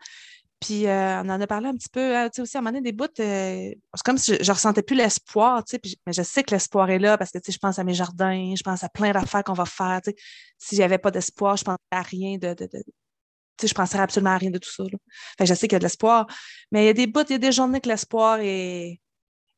Puis euh, on en a parlé un petit peu, hein, tu sais, aussi à un moment donné, des bouts, euh, c'est comme si je, ne ressentais plus l'espoir, tu sais, mais je sais que l'espoir est là parce que, tu sais, je pense à mes jardins, je pense à plein d'affaires qu'on va faire, tu sais. Si j'avais pas d'espoir, je ne penserais à rien de, tu sais, je penserais absolument à rien de tout ça, là. Fait je sais qu'il y a de l'espoir, mais il y a des bouts, il y a des journées que l'espoir est,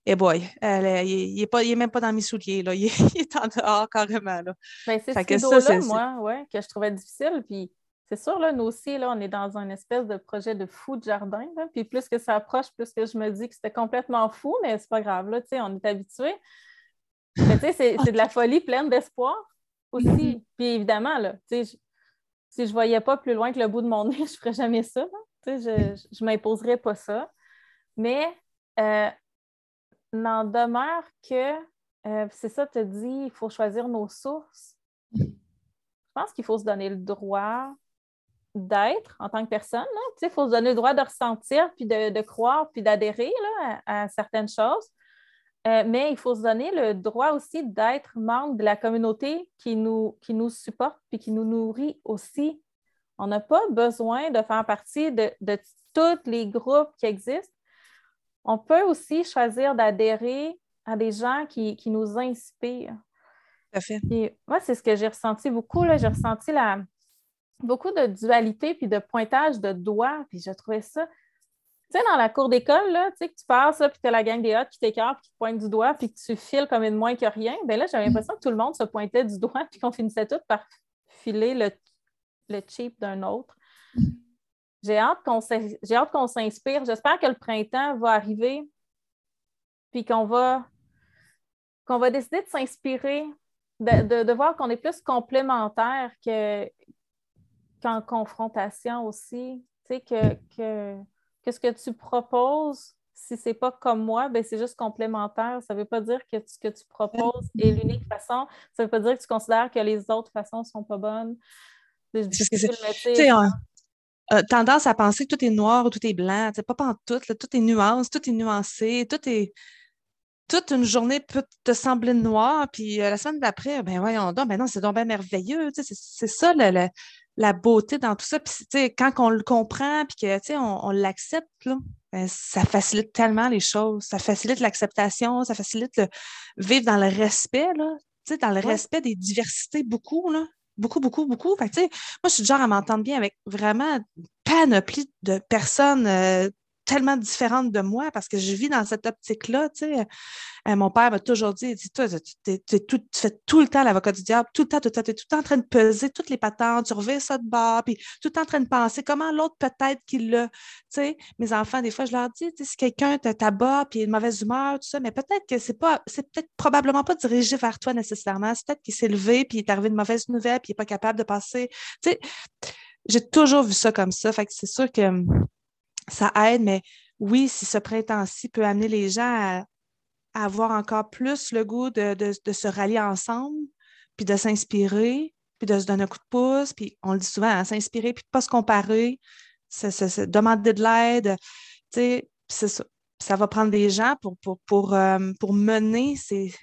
et boy, il n'est est même pas dans mes souliers, là. Il, est, en dehors carrément. Là. Ben, c'est ce là moi, ouais, que je trouvais difficile. Puis c'est sûr, là, nous aussi, là, on est dans un espèce de projet de fou de jardin. puis plus que ça approche, plus que je me dis que c'était complètement fou, mais c'est pas grave, là, on est habitué. Mais c'est de la folie pleine d'espoir aussi. Mm-hmm. Puis évidemment, là, si je ne voyais pas plus loin que le bout de mon nez, je ne ferais jamais ça. Je ne m'imposerais pas ça. Mais euh, n'en demeure que, euh, c'est ça, te dit, il faut choisir nos sources. Je pense qu'il faut se donner le droit d'être en tant que personne. Il faut se donner le droit de ressentir, puis de, croire, puis d'adhérer à, certaines choses. Euh, mais il faut se donner le droit aussi d'être membre de la communauté qui nous, qui nous supporte, puis qui nous nourrit aussi. On n'a pas besoin de faire partie de, de tous les groupes qui existent on peut aussi choisir d'adhérer à des gens qui, nous inspirent. à fait. moi, c'est ce que j'ai ressenti beaucoup. J'ai ressenti la, beaucoup de dualité puis de pointage de doigts. Puis je trouvais ça. Tu sais, dans la cour d'école, là, tu sais, que tu passes, puis tu as la gang des hôtes qui t'écarte, puis qui te pointe du doigt, puis que tu files comme une moins que rien. Bien là, j'avais l'impression que tout le monde se pointait du doigt, puis qu'on finissait tout par filer le, le cheap d'un autre. J'ai hâte qu'on s'inspire. J'espère que le printemps va arriver, puis qu'on va, qu'on va décider de s'inspirer, de, voir qu'on est plus complémentaires qu'en confrontation aussi. Tu sais, que, que, ce que tu proposes, si ce n'est pas comme moi, ben c'est juste complémentaire. Ça ne veut pas dire que ce que tu proposes est l'unique façon. Ça ne veut pas dire que tu considères que les autres façons ne sont pas bonnes. C'est euh, tendance à penser que tout est noir ou tout est blanc. Pas tout, tout est nuance, tout est nuancé, tout est. Toute une journée peut te sembler noire, puis euh, la semaine d'après, ben voyons donc, ben non, c'est donc bien merveilleux. C'est ça la, beauté dans tout ça. Puis quand on le comprend, puis que on, on l'accepte, ben, ça facilite tellement les choses. Ça facilite l'acceptation, ça facilite le vivre dans le respect, là, dans le respect des diversités beaucoup. Là beaucoup, beaucoup, beaucoup. Moi, je suis du genre à m'entendre bien avec vraiment une panoplie de personnes euh, tellement différentes de moi parce que je vis dans cette optique-là. Tu sais. Euh, mon père m'a toujours dit, dit tu, fais tout le temps l'avocat du diable, tout le temps, tu es tout le temps en train de peser toutes les patentes, tu reviens ça de bas, puis tout le temps en train de penser comment l'autre peut-être qu'il l'a. Mes enfants, des fois, je leur dis, si quelqu'un te tabac, puis une mauvaise humeur, tout ça, mais peut-être que c'est pas, c'est peut-être probablement pas dirigé vers toi nécessairement. C'est peut-être qu'il s'est levé, puis il est arrivé une mauvaise nouvelle, puis il n'est pas capable de passer. J'ai toujours vu ça comme ça. Fait que c'est sûr que ça aide, mais oui, si ce printemps-ci peut amener les gens à, avoir encore plus le goût de, se rallier ensemble, puis de s'inspirer, puis de se donner un coup de pouce, puis on le dit souvent, hein, s'inspirer, puis de ne pas se comparer, demander de l'aide, tu sais, c'est ça. Ça va prendre des gens pour, pour, pour, euh, pour mener ces,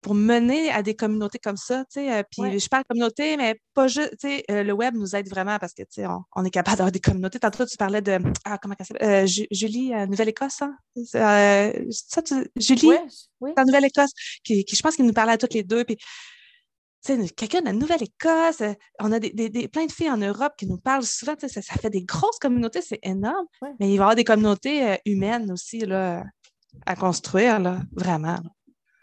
pour mener à des communautés comme ça, tu sais, euh, puis je parle communauté, mais pas juste, tu sais, euh, le web nous aide vraiment parce que, tu sais, on, est capable d'avoir des communautés. Tantôt, tu parlais de, ah, comment ça s'appelle, euh, Julie, Nouvelle-Écosse, hein? ça, tu, Julie, oui, en Nouvelle-Écosse, qui, je pense qu'il nous parlait à toutes les deux, puis quelqu'un de la Nouvelle-Écosse, on a des, des, plein de filles en Europe qui nous parlent souvent, ça, ça fait des grosses communautés, c'est énorme, mais il va y avoir des communautés humaines aussi là, à construire, là, vraiment.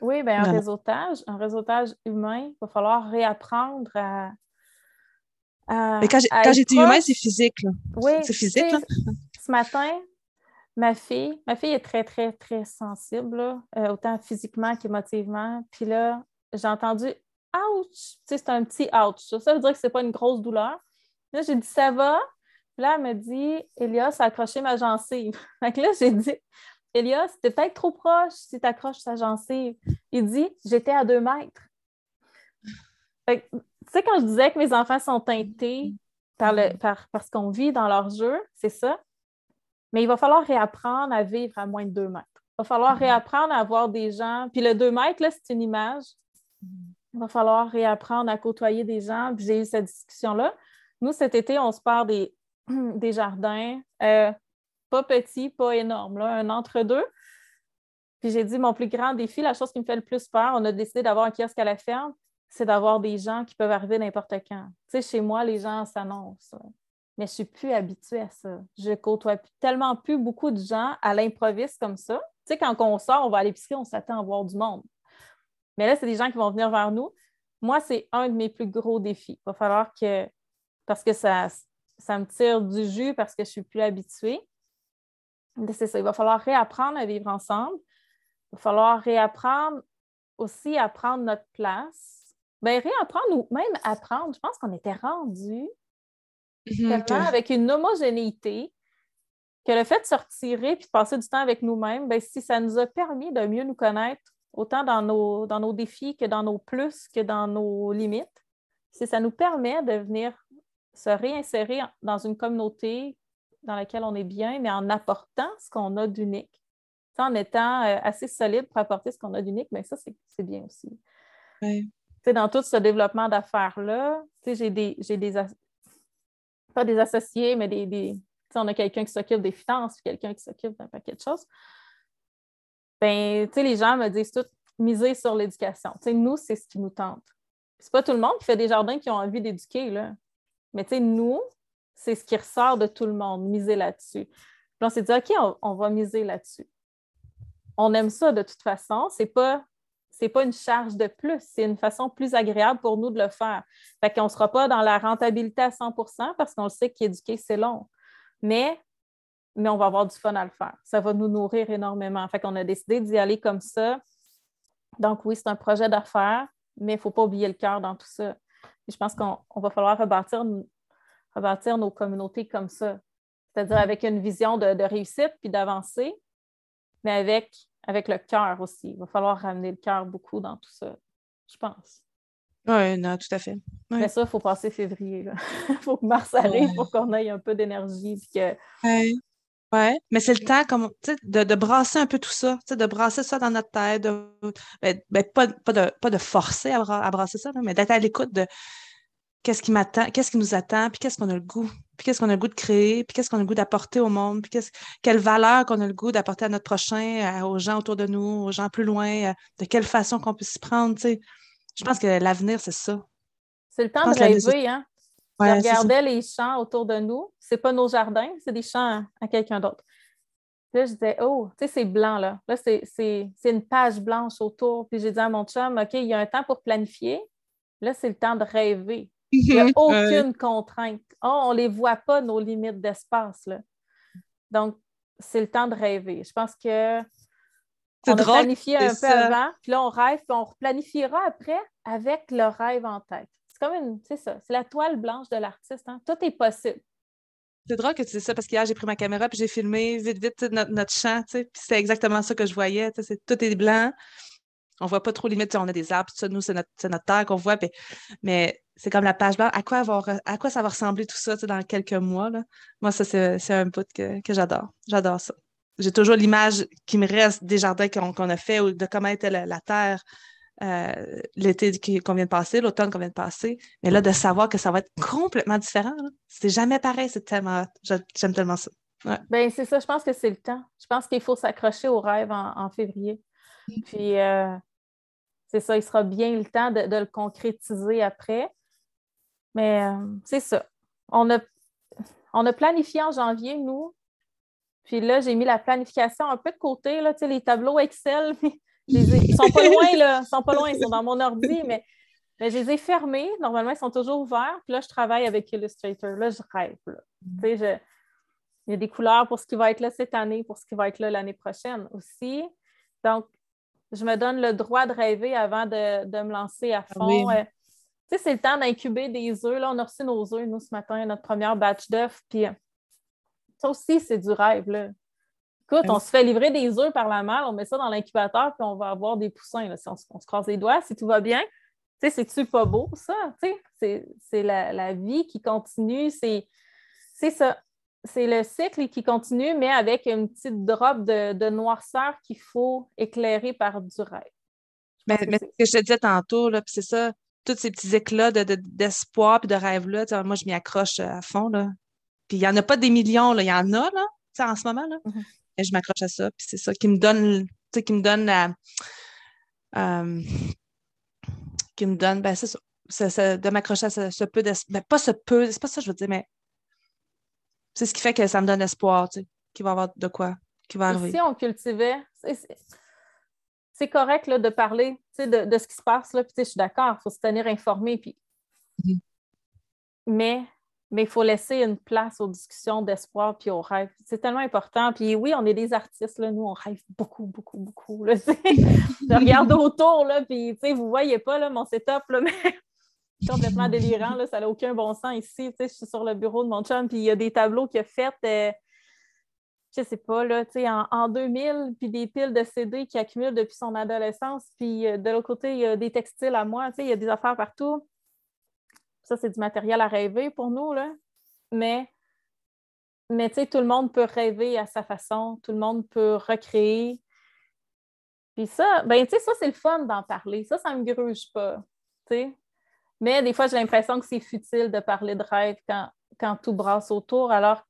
Oui, bien, un réseautage, un réseautage humain, il va falloir réapprendre à. Mais quand j'ai dit humain, c'est physique. Là. Oui. C'est physique. Là. Ce matin, ma fille, ma fille est très, très, très sensible, euh, autant physiquement qu'émotivement. Puis là, j'ai entendu ouch! Tu sais, c'est un petit ouch. Ça veut dire que c'est pas une grosse douleur. Là, j'ai dit ça va. Puis là, elle me dit Elias a accroché ma gencive. Fait que là, j'ai dit Elias, c'était peut-être trop proche si tu accroches sa gencive. Il dit J'étais à deux mètres. Tu sais, quand je disais que mes enfants sont teintés par, le, par, ce qu'on vit dans leur jeu, c'est ça. Mais il va falloir réapprendre à vivre à moins de deux mètres. Il va falloir mm-hmm. réapprendre à avoir des gens. Puis le deux mètres, là, c'est une image. Il va falloir réapprendre à côtoyer des gens. Puis j'ai eu cette discussion-là. Nous, cet été, on se part des, des jardins. Euh, pas petit, pas énorme, là, un entre-deux. Puis j'ai dit, mon plus grand défi, la chose qui me fait le plus peur, on a décidé d'avoir un kiosque à la ferme, c'est d'avoir des gens qui peuvent arriver n'importe quand. Tu sais, chez moi, les gens s'annoncent. Mais je suis plus habituée à ça. Je côtoie tellement plus beaucoup de gens à l'improviste comme ça. Tu sais, quand on sort, on va à l'épicerie, on s'attend à voir du monde. Mais là, c'est des gens qui vont venir vers nous. Moi, c'est un de mes plus gros défis. Il va falloir que, parce que ça, ça me tire du jus parce que je suis plus habituée, c'est ça, il va falloir réapprendre à vivre ensemble. Il va falloir réapprendre aussi à prendre notre place. Bien, réapprendre ou même apprendre, je pense qu'on était rendu mhm, avec une homogénéité que le fait de se retirer et de passer du temps avec nous-mêmes, bien, si ça nous a permis de mieux nous connaître, autant dans nos, dans nos défis que dans nos plus, que dans nos limites, si ça nous permet de venir se réinsérer dans une communauté dans laquelle on est bien, mais en apportant ce qu'on a d'unique. En étant euh, assez solide pour apporter ce qu'on a d'unique, mais ça, c'est bien aussi. Dans tout ce développement d'affaires-là, j'ai des, des pas des associés, mais des, des on a quelqu'un qui s'occupe des finances, quelqu'un qui s'occupe d'un paquet de choses. Ben, les gens me disent tout miser sur l'éducation. nous, c'est ce qui nous tente. C'est pas tout le monde qui fait des jardins qui ont envie d'éduquer, là. Mais nous, c'est ce qui ressort de tout le monde, miser là-dessus. On s'est dit, OK, on, va miser là-dessus. On aime ça de toute façon. C'est pas c'est pas une charge de plus, c'est une façon plus agréable pour nous de le faire. Fait qu'on ne sera pas dans la rentabilité à 100% parce qu'on sait qu'éduquer, c'est long. Mais, mais on va avoir du fun à le faire. Ça va nous nourrir énormément. Fait qu'on a décidé d'y aller comme ça. Donc, oui, c'est un projet d'affaires, mais il ne faut pas oublier le cœur dans tout ça. je pense qu'on va falloir rebâtir, rebâtir, nos communautés comme ça. C'est-à-dire avec une vision de, de réussite puis d'avancer, mais avec avec le cœur aussi. Il va falloir ramener le cœur beaucoup dans tout ça, je pense. Oui, non, tout à fait. Mais ça, il faut passer février. Il faut que mars arrive pour qu'on ait un peu d'énergie. Que... Oui, ouais. mais c'est le temps comme, de, de brasser un peu tout ça, de brasser ça dans notre tête, de, ben, ben, pas, pas, de, pas de forcer à, à brasser ça, mais d'être à l'écoute de qu'est-ce qui m'attend, qu'est-ce qui nous attend, puis qu'est-ce qu'on a le goût, puis qu'est-ce qu'on a le goût de créer, puis qu'est-ce qu'on a le goût d'apporter au monde, puis quelle valeur qu'on a le goût d'apporter à notre prochain, aux gens autour de nous, aux gens plus loin, de quelle façon qu'on peut s'y prendre. Je pense que l'avenir, c'est ça. C'est le temps de rêver, hein? Ouais, je regardais les champs autour de nous. C'est pas nos jardins, c'est des champs à quelqu'un d'autre. Là, je disais, oh, tu sais, c'est blanc, là. Là, c'est une page blanche autour. Puis j'ai dit à mon chum, OK, il y a un temps pour planifier. Là, c'est le temps de rêver. Il n'y a mhm. aucune contrainte. Oh, on ne les voit pas, nos limites d'espace. Donc, c'est le temps de rêver. Je pense que on a planifié un peu avant, puis là, on rêve, puis on replanifiera après avec le rêve en tête. C'est comme une, c'est ça, c'est la toile blanche de l'artiste. Hein. Tout est possible. C'est drôle que tu dises ça parce qu'hier, j'ai pris ma caméra puis j'ai filmé vite, vite notre, notre champ, puis c'est exactement ça que je voyais. tout est blanc. On voit pas trop limite, on a des arbres, ça, nous, c'est notre, notre, terre qu'on voit, mais c'est comme la page blanche. À quoi, à quoi ça va ressembler tout ça dans quelques mois? Là? Moi, ça, c'est un bout que, j'adore. J'adore ça. J'ai toujours l'image qui me reste des jardins qu'on a fait ou de comment était la, terre euh, l'été qu'on vient de passer, l'automne qu'on vient de passer. Mais là, de savoir que ça va être complètement différent, c'est jamais pareil, c'est tellement. J'aime tellement ça. Ben, c'est ça, je pense que c'est le temps. Je pense qu'il faut s'accrocher au rêve en, février. Mm. Puis, euh, c'est ça, il sera bien le temps de, le concrétiser après. Mais euh, c'est ça. On a, on a planifié en janvier, nous. Puis là, j'ai mis la planification un peu de côté, là, les tableaux Excel. ils sont pas loin, là. Ils sont pas loin, ils sont dans mon ordi, mais, je les ai fermés. Normalement, ils sont toujours ouverts. Puis là, je travaille avec Illustrator. Là, je rêve. il y a des couleurs pour ce qui va être là cette année, pour ce qui va être là l'année prochaine aussi. Donc, je me donne le droit de rêver avant de, me lancer à fond. Euh, tu sais, c'est le temps d'incuber des œufs. Là, on a reçu nos œufs, nous, ce matin, notre première batch d'œufs. Puis ça aussi, c'est du rêve. Là. Écoute, on se fait livrer des œufs par la malle, on met ça dans l'incubateur, puis on va avoir des poussins. Si on, se croise les doigts, si tout va bien. Tu sais, c'est-tu pas beau, ça? Tu sais, c'est la, la, vie qui continue. C'est ça c'est le cycle qui continue, mais avec une petite drop de, noirceur qu'il faut éclairer par du rêve. Mais, ce que je te disais tantôt, c'est ça, tous ces petits éclats d'espoir de, et de rêve-là, moi, je m'y accroche à fond. Là. Puis il n'y en a pas des millions, là. il y en a là, en ce moment. Là. Mm-hmm. Et je m'accroche à ça. Puis c'est ça qui me donne, qui me donne la. Euh, qui me donne, ben, c'est ça, de m'accrocher à ce, peu d'espoir. Ben, pas ce peu, c'est pas ça que je veux dire, mais c'est ce qui fait que ça me donne espoir, tu sais, qu'il va y avoir de quoi, qui va arriver. si on cultivait, c'est correct là, de parler de, de, ce qui se passe, là, puis je suis d'accord, il faut se tenir informé, puis... Mais mais il faut laisser une place aux discussions d'espoir puis aux rêves. C'est tellement important. Puis oui, on est des artistes, là. nous, on rêve beaucoup, beaucoup, beaucoup. Là, je regarde autour, là, puis vous ne voyez pas là, mon setup, là, mais complètement délirant. Là, ça n'a aucun bon sens ici. Je suis sur le bureau de mon chum, puis il y a des tableaux qu'il a fait, euh, je sais pas, là, en, en 2000, puis des piles de CD qui accumulent depuis son adolescence. Puis euh, de l'autre côté, il y a des textiles à moi, il y a des affaires partout. Ça, c'est du matériel à rêver pour nous, là. Mais, mais tout le monde peut rêver à sa façon, tout le monde peut recréer. Puis ça, ben, ça, c'est le fun d'en parler. Ça, ça me gruge pas. sais. Mais des fois, j'ai l'impression que c'est futile de parler de rêve quand, quand tout brasse autour, alors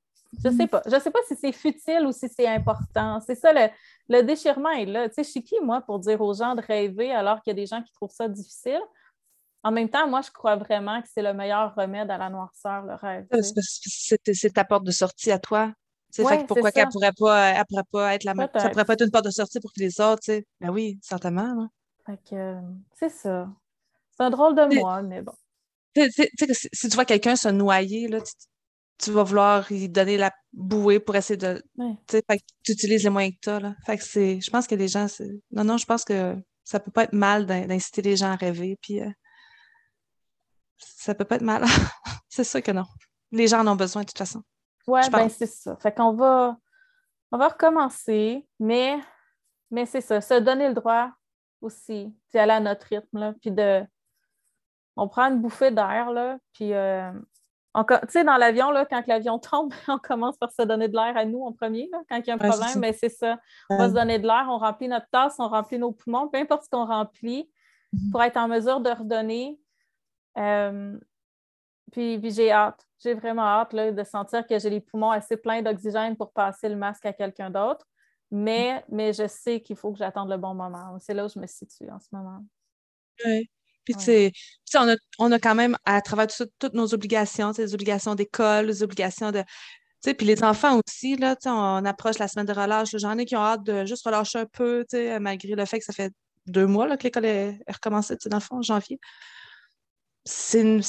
Je sais pas. Je sais pas si c'est futile ou si c'est important. C'est ça, le, le déchirement est là. Tu sais, je suis qui, moi, pour dire aux gens de rêver alors qu'il y a des gens qui trouvent ça difficile? En même temps, moi, je crois vraiment que c'est le meilleur remède à la noirceur, le rêve. C'est ta porte de sortie à toi. fait pourquoi qu'elle pourrait pas, pourrait pas être la même. Ça pourrait pas être une porte de sortie pour les autres, tu sais. Ben oui, certainement. c'est ça. C'est un drôle de moi, mais bon. si tu vois quelqu'un se noyer, là, tu, vas vouloir lui donner la bouée pour essayer de. Fait que tu utilises les moyens que tu as. Là. Fait que c'est. Je pense que les gens. Non, non, je pense que ça peut pas être mal d'inciter les gens à rêver. Puis euh, ça peut pas être mal. c'est sûr que non. Les gens en ont besoin de toute façon. Oui, ben c'est ça. Fait qu'on va. On va recommencer, mais, mais c'est ça, se donner le droit aussi, puis aller à notre rythme, là, puis de, on prend une bouffée d'air, là, puis, euh, tu sais, dans l'avion, quand l'avion tombe, on commence par se donner de l'air à nous en premier, là, quand il y a un problème, mais c'est ça. On va se donner de l'air, on remplit notre tasse, on remplit nos poumons, peu importe ce qu'on remplit, mhm. pour être en mesure de redonner. Euh, puis, j'ai hâte, j'ai vraiment hâte là, de sentir que j'ai les poumons assez pleins d'oxygène pour passer le masque à quelqu'un d'autre. Mais, mais je sais qu'il faut que j'attende le bon moment. C'est là où je me situe en ce moment. Oui. Puis, tu sais, on a, on a quand même, à travers toutes nos obligations, les obligations d'école, les obligations de. Tu sais, puis les enfants aussi, là, on approche la semaine de relâche. J'en ai qui ont hâte de juste relâcher un peu, malgré le fait que ça fait deux mois là, que l'école est, recommencée, dans le fond, en janvier. C'est,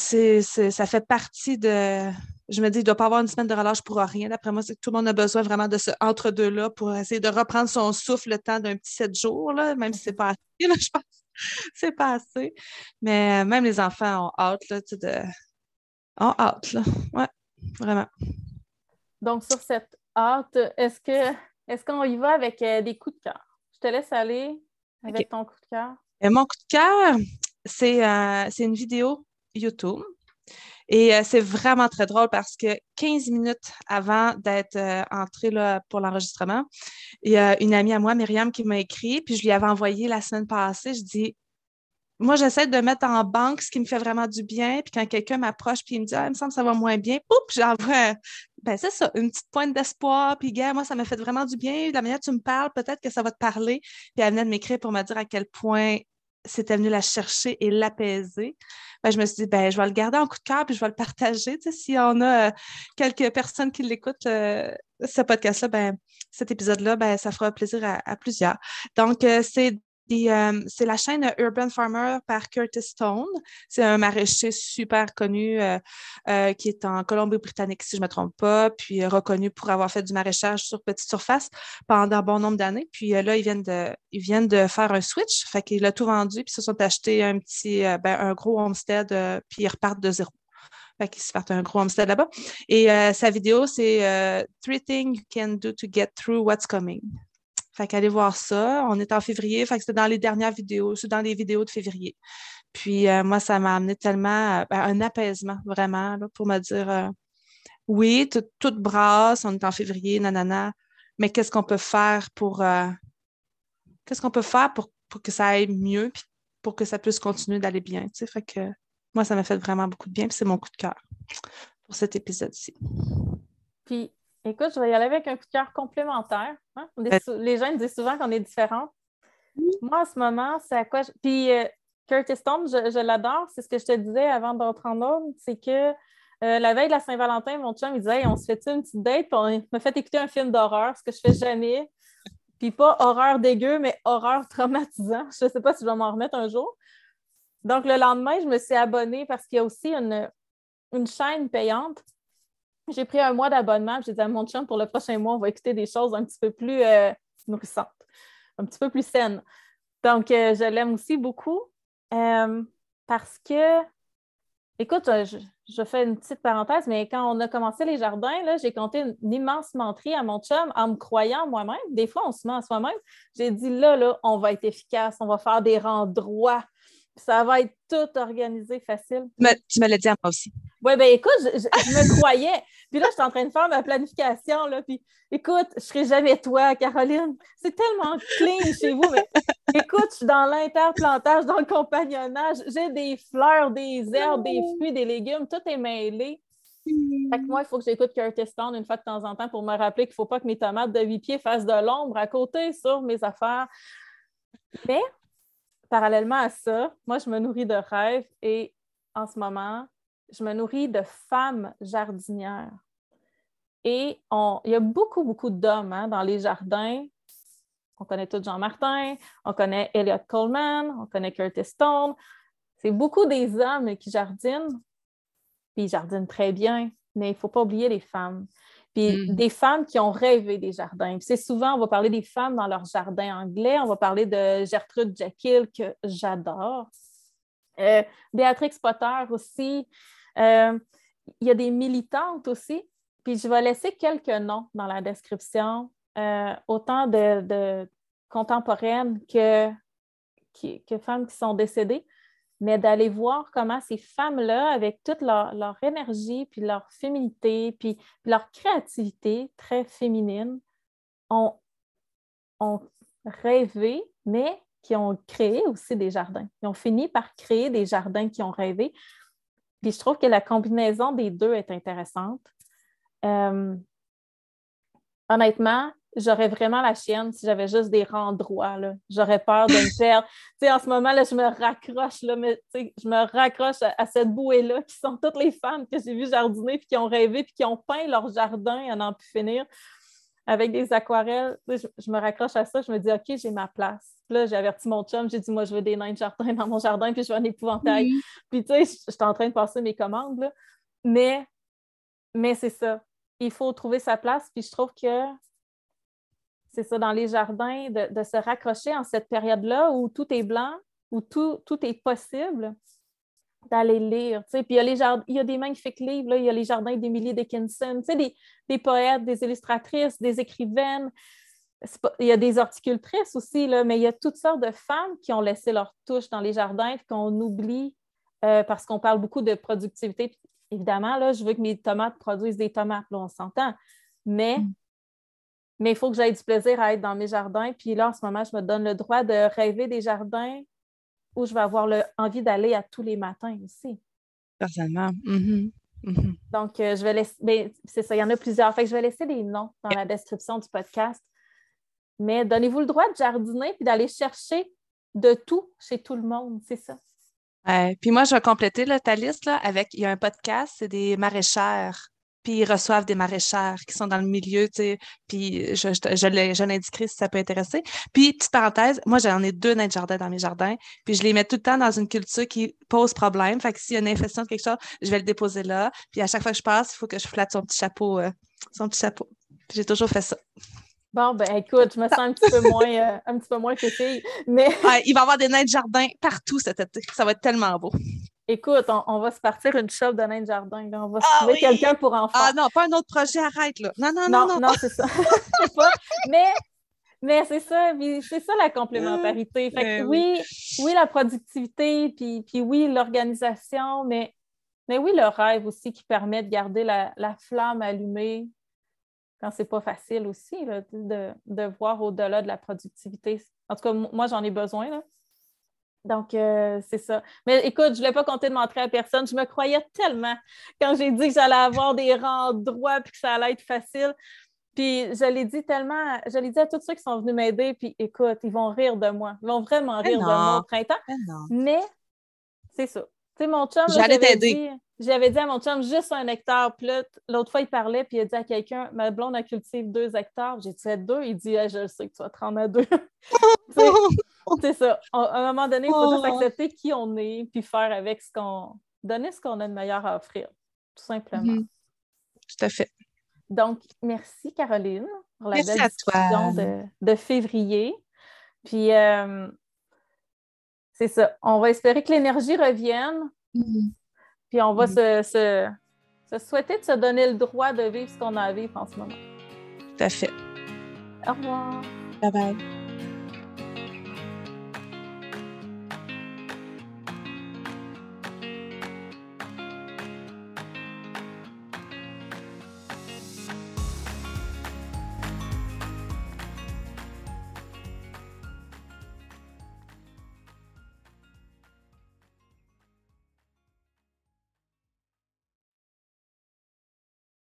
ça fait partie de. Je me dis, il ne doit pas avoir une semaine de relâche pour rien. D'après moi, c'est que tout le monde a besoin vraiment de ce entre-deux-là pour essayer de reprendre son souffle le temps d'un petit sept jours, là, même si ce n'est pas assez, je pense. c'est pas assez. Mais même les enfants ont hâte, là, tu de... ont hâte, là. Ouais, vraiment. Donc, sur cette hâte, est-ce que est-ce qu'on y va avec euh, des coups de cœur? Je te laisse aller avec ton coup de cœur. Euh, mon coup de cœur, c'est euh, une vidéo YouTube et euh, c'est vraiment très drôle parce que 15 minutes avant d'être euh, entrée là, pour l'enregistrement, il y a une amie à moi, Myriam, qui m'a écrit, puis je lui avais envoyé la semaine passée. Je dis moi, j'essaie de mettre en banque ce qui me fait vraiment du bien. Puis quand quelqu'un m'approche puis il me dit, ah, il me semble que ça va moins bien, poup, j'envoie, ben c'est ça, une petite pointe d'espoir. Puis, gars, moi, ça m'a fait vraiment du bien. De la manière dont tu me parles, peut-être que ça va te parler. Puis elle venait de m'écrire pour me dire à quel point c'était venu la chercher et l'apaiser. Ben, je me suis dit, ben, je vais le garder en coup de cœur puis je vais le partager. Tu sais, si on a euh, quelques personnes qui l'écoutent, euh, ce podcast-là, ben, cet épisode-là, ben, ça fera plaisir à, plusieurs. Donc, euh, c'est euh, c'est la chaîne Urban Farmer par Curtis Stone. C'est un maraîcher super connu euh, euh, qui est en Colombie-Britannique, si je ne me trompe pas, puis reconnu pour avoir fait du maraîchage sur petite surface pendant un bon nombre d'années. Puis là, ils viennent, de, faire un switch, fait qu'il a tout vendu, puis se sont achetés un petit, ben, un gros homestead, puis ils repartent de zéro. Fait qu'ils se partent un gros homestead là-bas. Et sa vidéo, c'est Three things you can do to get through what's coming. Fait qu'allez voir ça. On est en février, fait que c'était dans les dernières vidéos, c'est dans les vidéos de février. Puis euh, moi, ça m'a amené tellement euh, ben, un apaisement, vraiment, pour me dire euh, oui, tout, tout, brasse, on est en février, nanana, mais qu'est-ce qu'on peut faire pour qu'est-ce qu'on peut faire pour, pour, que ça aille mieux puis pour que ça puisse continuer d'aller bien. Tu Fait que moi, ça m'a fait vraiment beaucoup de bien, puis c'est mon coup de cœur pour cet épisode-ci. Puis Écoute, je vais y aller avec un coup de cœur complémentaire. Hein. Les gens disent souvent qu'on est différents. Moi, en ce moment, c'est à quoi. Puis euh, Curtis Stone, je, l'adore. C'est ce que je te disais avant d'entrer en ordre. C'est que euh, la veille de la Saint-Valentin, mon chum, il disait on se fait une petite date? Puis on m'a fait écouter un film d'horreur, ce que je fais jamais. Puis pas horreur dégueu, mais horreur traumatisant. Je ne sais pas si je vais m'en remettre un jour. Donc, le lendemain, je me suis abonnée parce qu'il y a aussi une, une chaîne payante j'ai pris un mois d'abonnement. J'ai dit à mon chum, pour le prochain mois, on va écouter des choses un petit peu plus euh, nourrissantes, un petit peu plus saines. Donc, euh, je l'aime aussi beaucoup euh, parce que, écoute, je, fais une petite parenthèse, mais quand on a commencé les jardins, j'ai compté une, immense menterie à mon chum en me croyant moi-même. Des fois, on se ment à soi-même. J'ai dit, là, là, on va être efficace, on va faire des rangs droits ça va être tout organisé facile. tu me l'as dit à moi aussi. Oui, bien écoute, je, me croyais. Puis là, je suis en train de faire ma planification. Là, puis écoute, je ne serai jamais toi, Caroline. C'est tellement clean chez vous. Mais écoute, je suis dans l'interplantage, dans le compagnonnage. J'ai des fleurs, des herbes, des fruits, des légumes. Tout est mêlé. Fait que moi, il faut que j'écoute Curtis Stone une fois de temps en temps pour me rappeler qu'il ne faut pas que mes tomates de 8 pieds fassent de l'ombre à côté sur mes affaires. Mais, parallèlement à ça, moi, je me nourris de rêves et en ce moment, je me nourris de femmes jardinières. Et il y a beaucoup, beaucoup d'hommes hein, dans les jardins. On connaît tous Jean Martin, on connaît Elliot Coleman, on connaît Curtis Stone. C'est beaucoup des hommes qui jardinent, puis ils jardinent très bien, mais il ne faut pas oublier les femmes. Puis mm. des femmes qui ont rêvé des jardins. C'est souvent, on va parler des femmes dans leur jardin anglais. On va parler de Gertrude Jekyll, que j'adore. Euh, Béatrix Potter aussi. Euh, il y a des militantes aussi. Puis je vais laisser quelques noms dans la description, euh, autant de, contemporaines que, que femmes qui sont décédées mais d'aller voir comment ces femmes-là, avec toute leur, énergie, puis leur féminité, puis, leur créativité très féminine, ont, rêvé, mais qui ont créé aussi des jardins. Ils ont fini par créer des jardins qui ont rêvé. Puis je trouve que la combinaison des deux est intéressante. Euh, honnêtement, j'aurais vraiment la chienne si j'avais juste des rangs droits. J'aurais peur de me perdre. en ce moment, là, je me raccroche, là, mais, je me raccroche à, cette bouée-là, qui sont toutes les femmes que j'ai vues jardiner, puis qui ont rêvé, puis qui ont peint leur jardin à n'en plus finir avec des aquarelles. Je, me raccroche à ça, je me dis, OK, j'ai ma place. là, j'ai averti mon chum, j'ai dit, moi, je veux des nains de jardin dans mon jardin, puis je veux un épouvantail. Puis, tu sais, je suis en train de passer mes commandes, Mais, mais c'est ça. Il faut trouver sa place, puis je trouve que c'est ça, dans les jardins, de, se raccrocher en cette période-là où tout est blanc, où tout, tout est possible, d'aller lire. Puis il y, a les il y a des magnifiques livres, il y a les jardins d'Emily Dickinson, des, des poètes, des illustratrices, des écrivaines. il y a des horticultrices aussi, là, mais il y a toutes sortes de femmes qui ont laissé leur touche dans les jardins et qu'on oublie euh, parce qu'on parle beaucoup de productivité. évidemment, là, je veux que mes tomates produisent des tomates, là, on s'entend. Mais mm mais il faut que j'aie du plaisir à être dans mes jardins. Puis là, en ce moment, je me donne le droit de rêver des jardins où je vais avoir le, envie d'aller à tous les matins aussi. Personnellement. Mm-hmm. Mm-hmm. Donc, euh, je vais laisser. Ben, c'est ça, il y en a plusieurs. Fait que je vais laisser des noms dans la description du podcast. Mais donnez-vous le droit de jardiner puis d'aller chercher de tout chez tout le monde, c'est ça. puis moi, je vais compléter ta liste là, avec il y a un podcast, c'est des maraîchères puis ils reçoivent des maraîchères qui sont dans le milieu, tu sais, puis je, je, je l'indiquerai si ça peut intéresser. Puis, petite parenthèse, moi, j'en ai deux nains de jardin dans mes jardins, puis je les mets tout le temps dans une culture qui pose problème. Fait que s'il y a une infection de quelque chose, je vais le déposer là. Puis à chaque fois que je passe, il faut que je flatte son petit chapeau, euh, son petit chapeau. J'ai toujours fait ça. Bon, ben écoute, je me sens un petit peu moins, euh, un petit peu moins mais... il va y avoir des nains de jardin partout cet été. Ça va être tellement beau. Écoute, on, va se partir une shop de nain de jardin. On va ah trouver quelqu'un pour en faire. Ah non, pas un autre projet, arrête là. Non, non, non, non. Non, c'est ça. pas. Mais, mais c'est ça, c'est ça la complémentarité. Fait que, ben oui, oui, la productivité, puis, puis oui, l'organisation, mais, mais oui, le rêve aussi qui permet de garder la, flamme allumée quand c'est pas facile aussi, de, de voir au-delà de la productivité. En tout cas, moi, j'en ai besoin. Là. Donc, euh, c'est ça. Mais écoute, je ne voulais pas compter de montrer à personne. Je me croyais tellement quand j'ai dit que j'allais avoir des rangs droits et que ça allait être facile. Puis je l'ai dit tellement, je l'ai dit à tous ceux qui sont venus m'aider, puis écoute, ils vont rire de moi. Ils vont vraiment rire de moi au printemps. Mais c'est ça. Tu sais, mon chum, j'avais dit, j'avais dit à mon chum juste un hectare. Puis l'autre fois, il parlait, puis il a dit à quelqu'un, ma blonde a cultivé deux hectares. J'ai dit deux. Il dit, je sais que tu vas te rendre à deux. c'est ça. À un moment donné, il faut juste oh. accepter qui on est, puis faire avec ce qu'on. donner ce qu'on a de meilleur à offrir, tout simplement. Mm-hmm. Tout à fait. Donc, merci Caroline pour la belle discussion de, février. Puis, euh, c'est ça. On va espérer que l'énergie revienne. Mm-hmm. Puis, on va mm-hmm. se, se, souhaiter de se donner le droit de vivre ce qu'on a à vivre en ce moment. Tout à fait. Au revoir. Bye bye.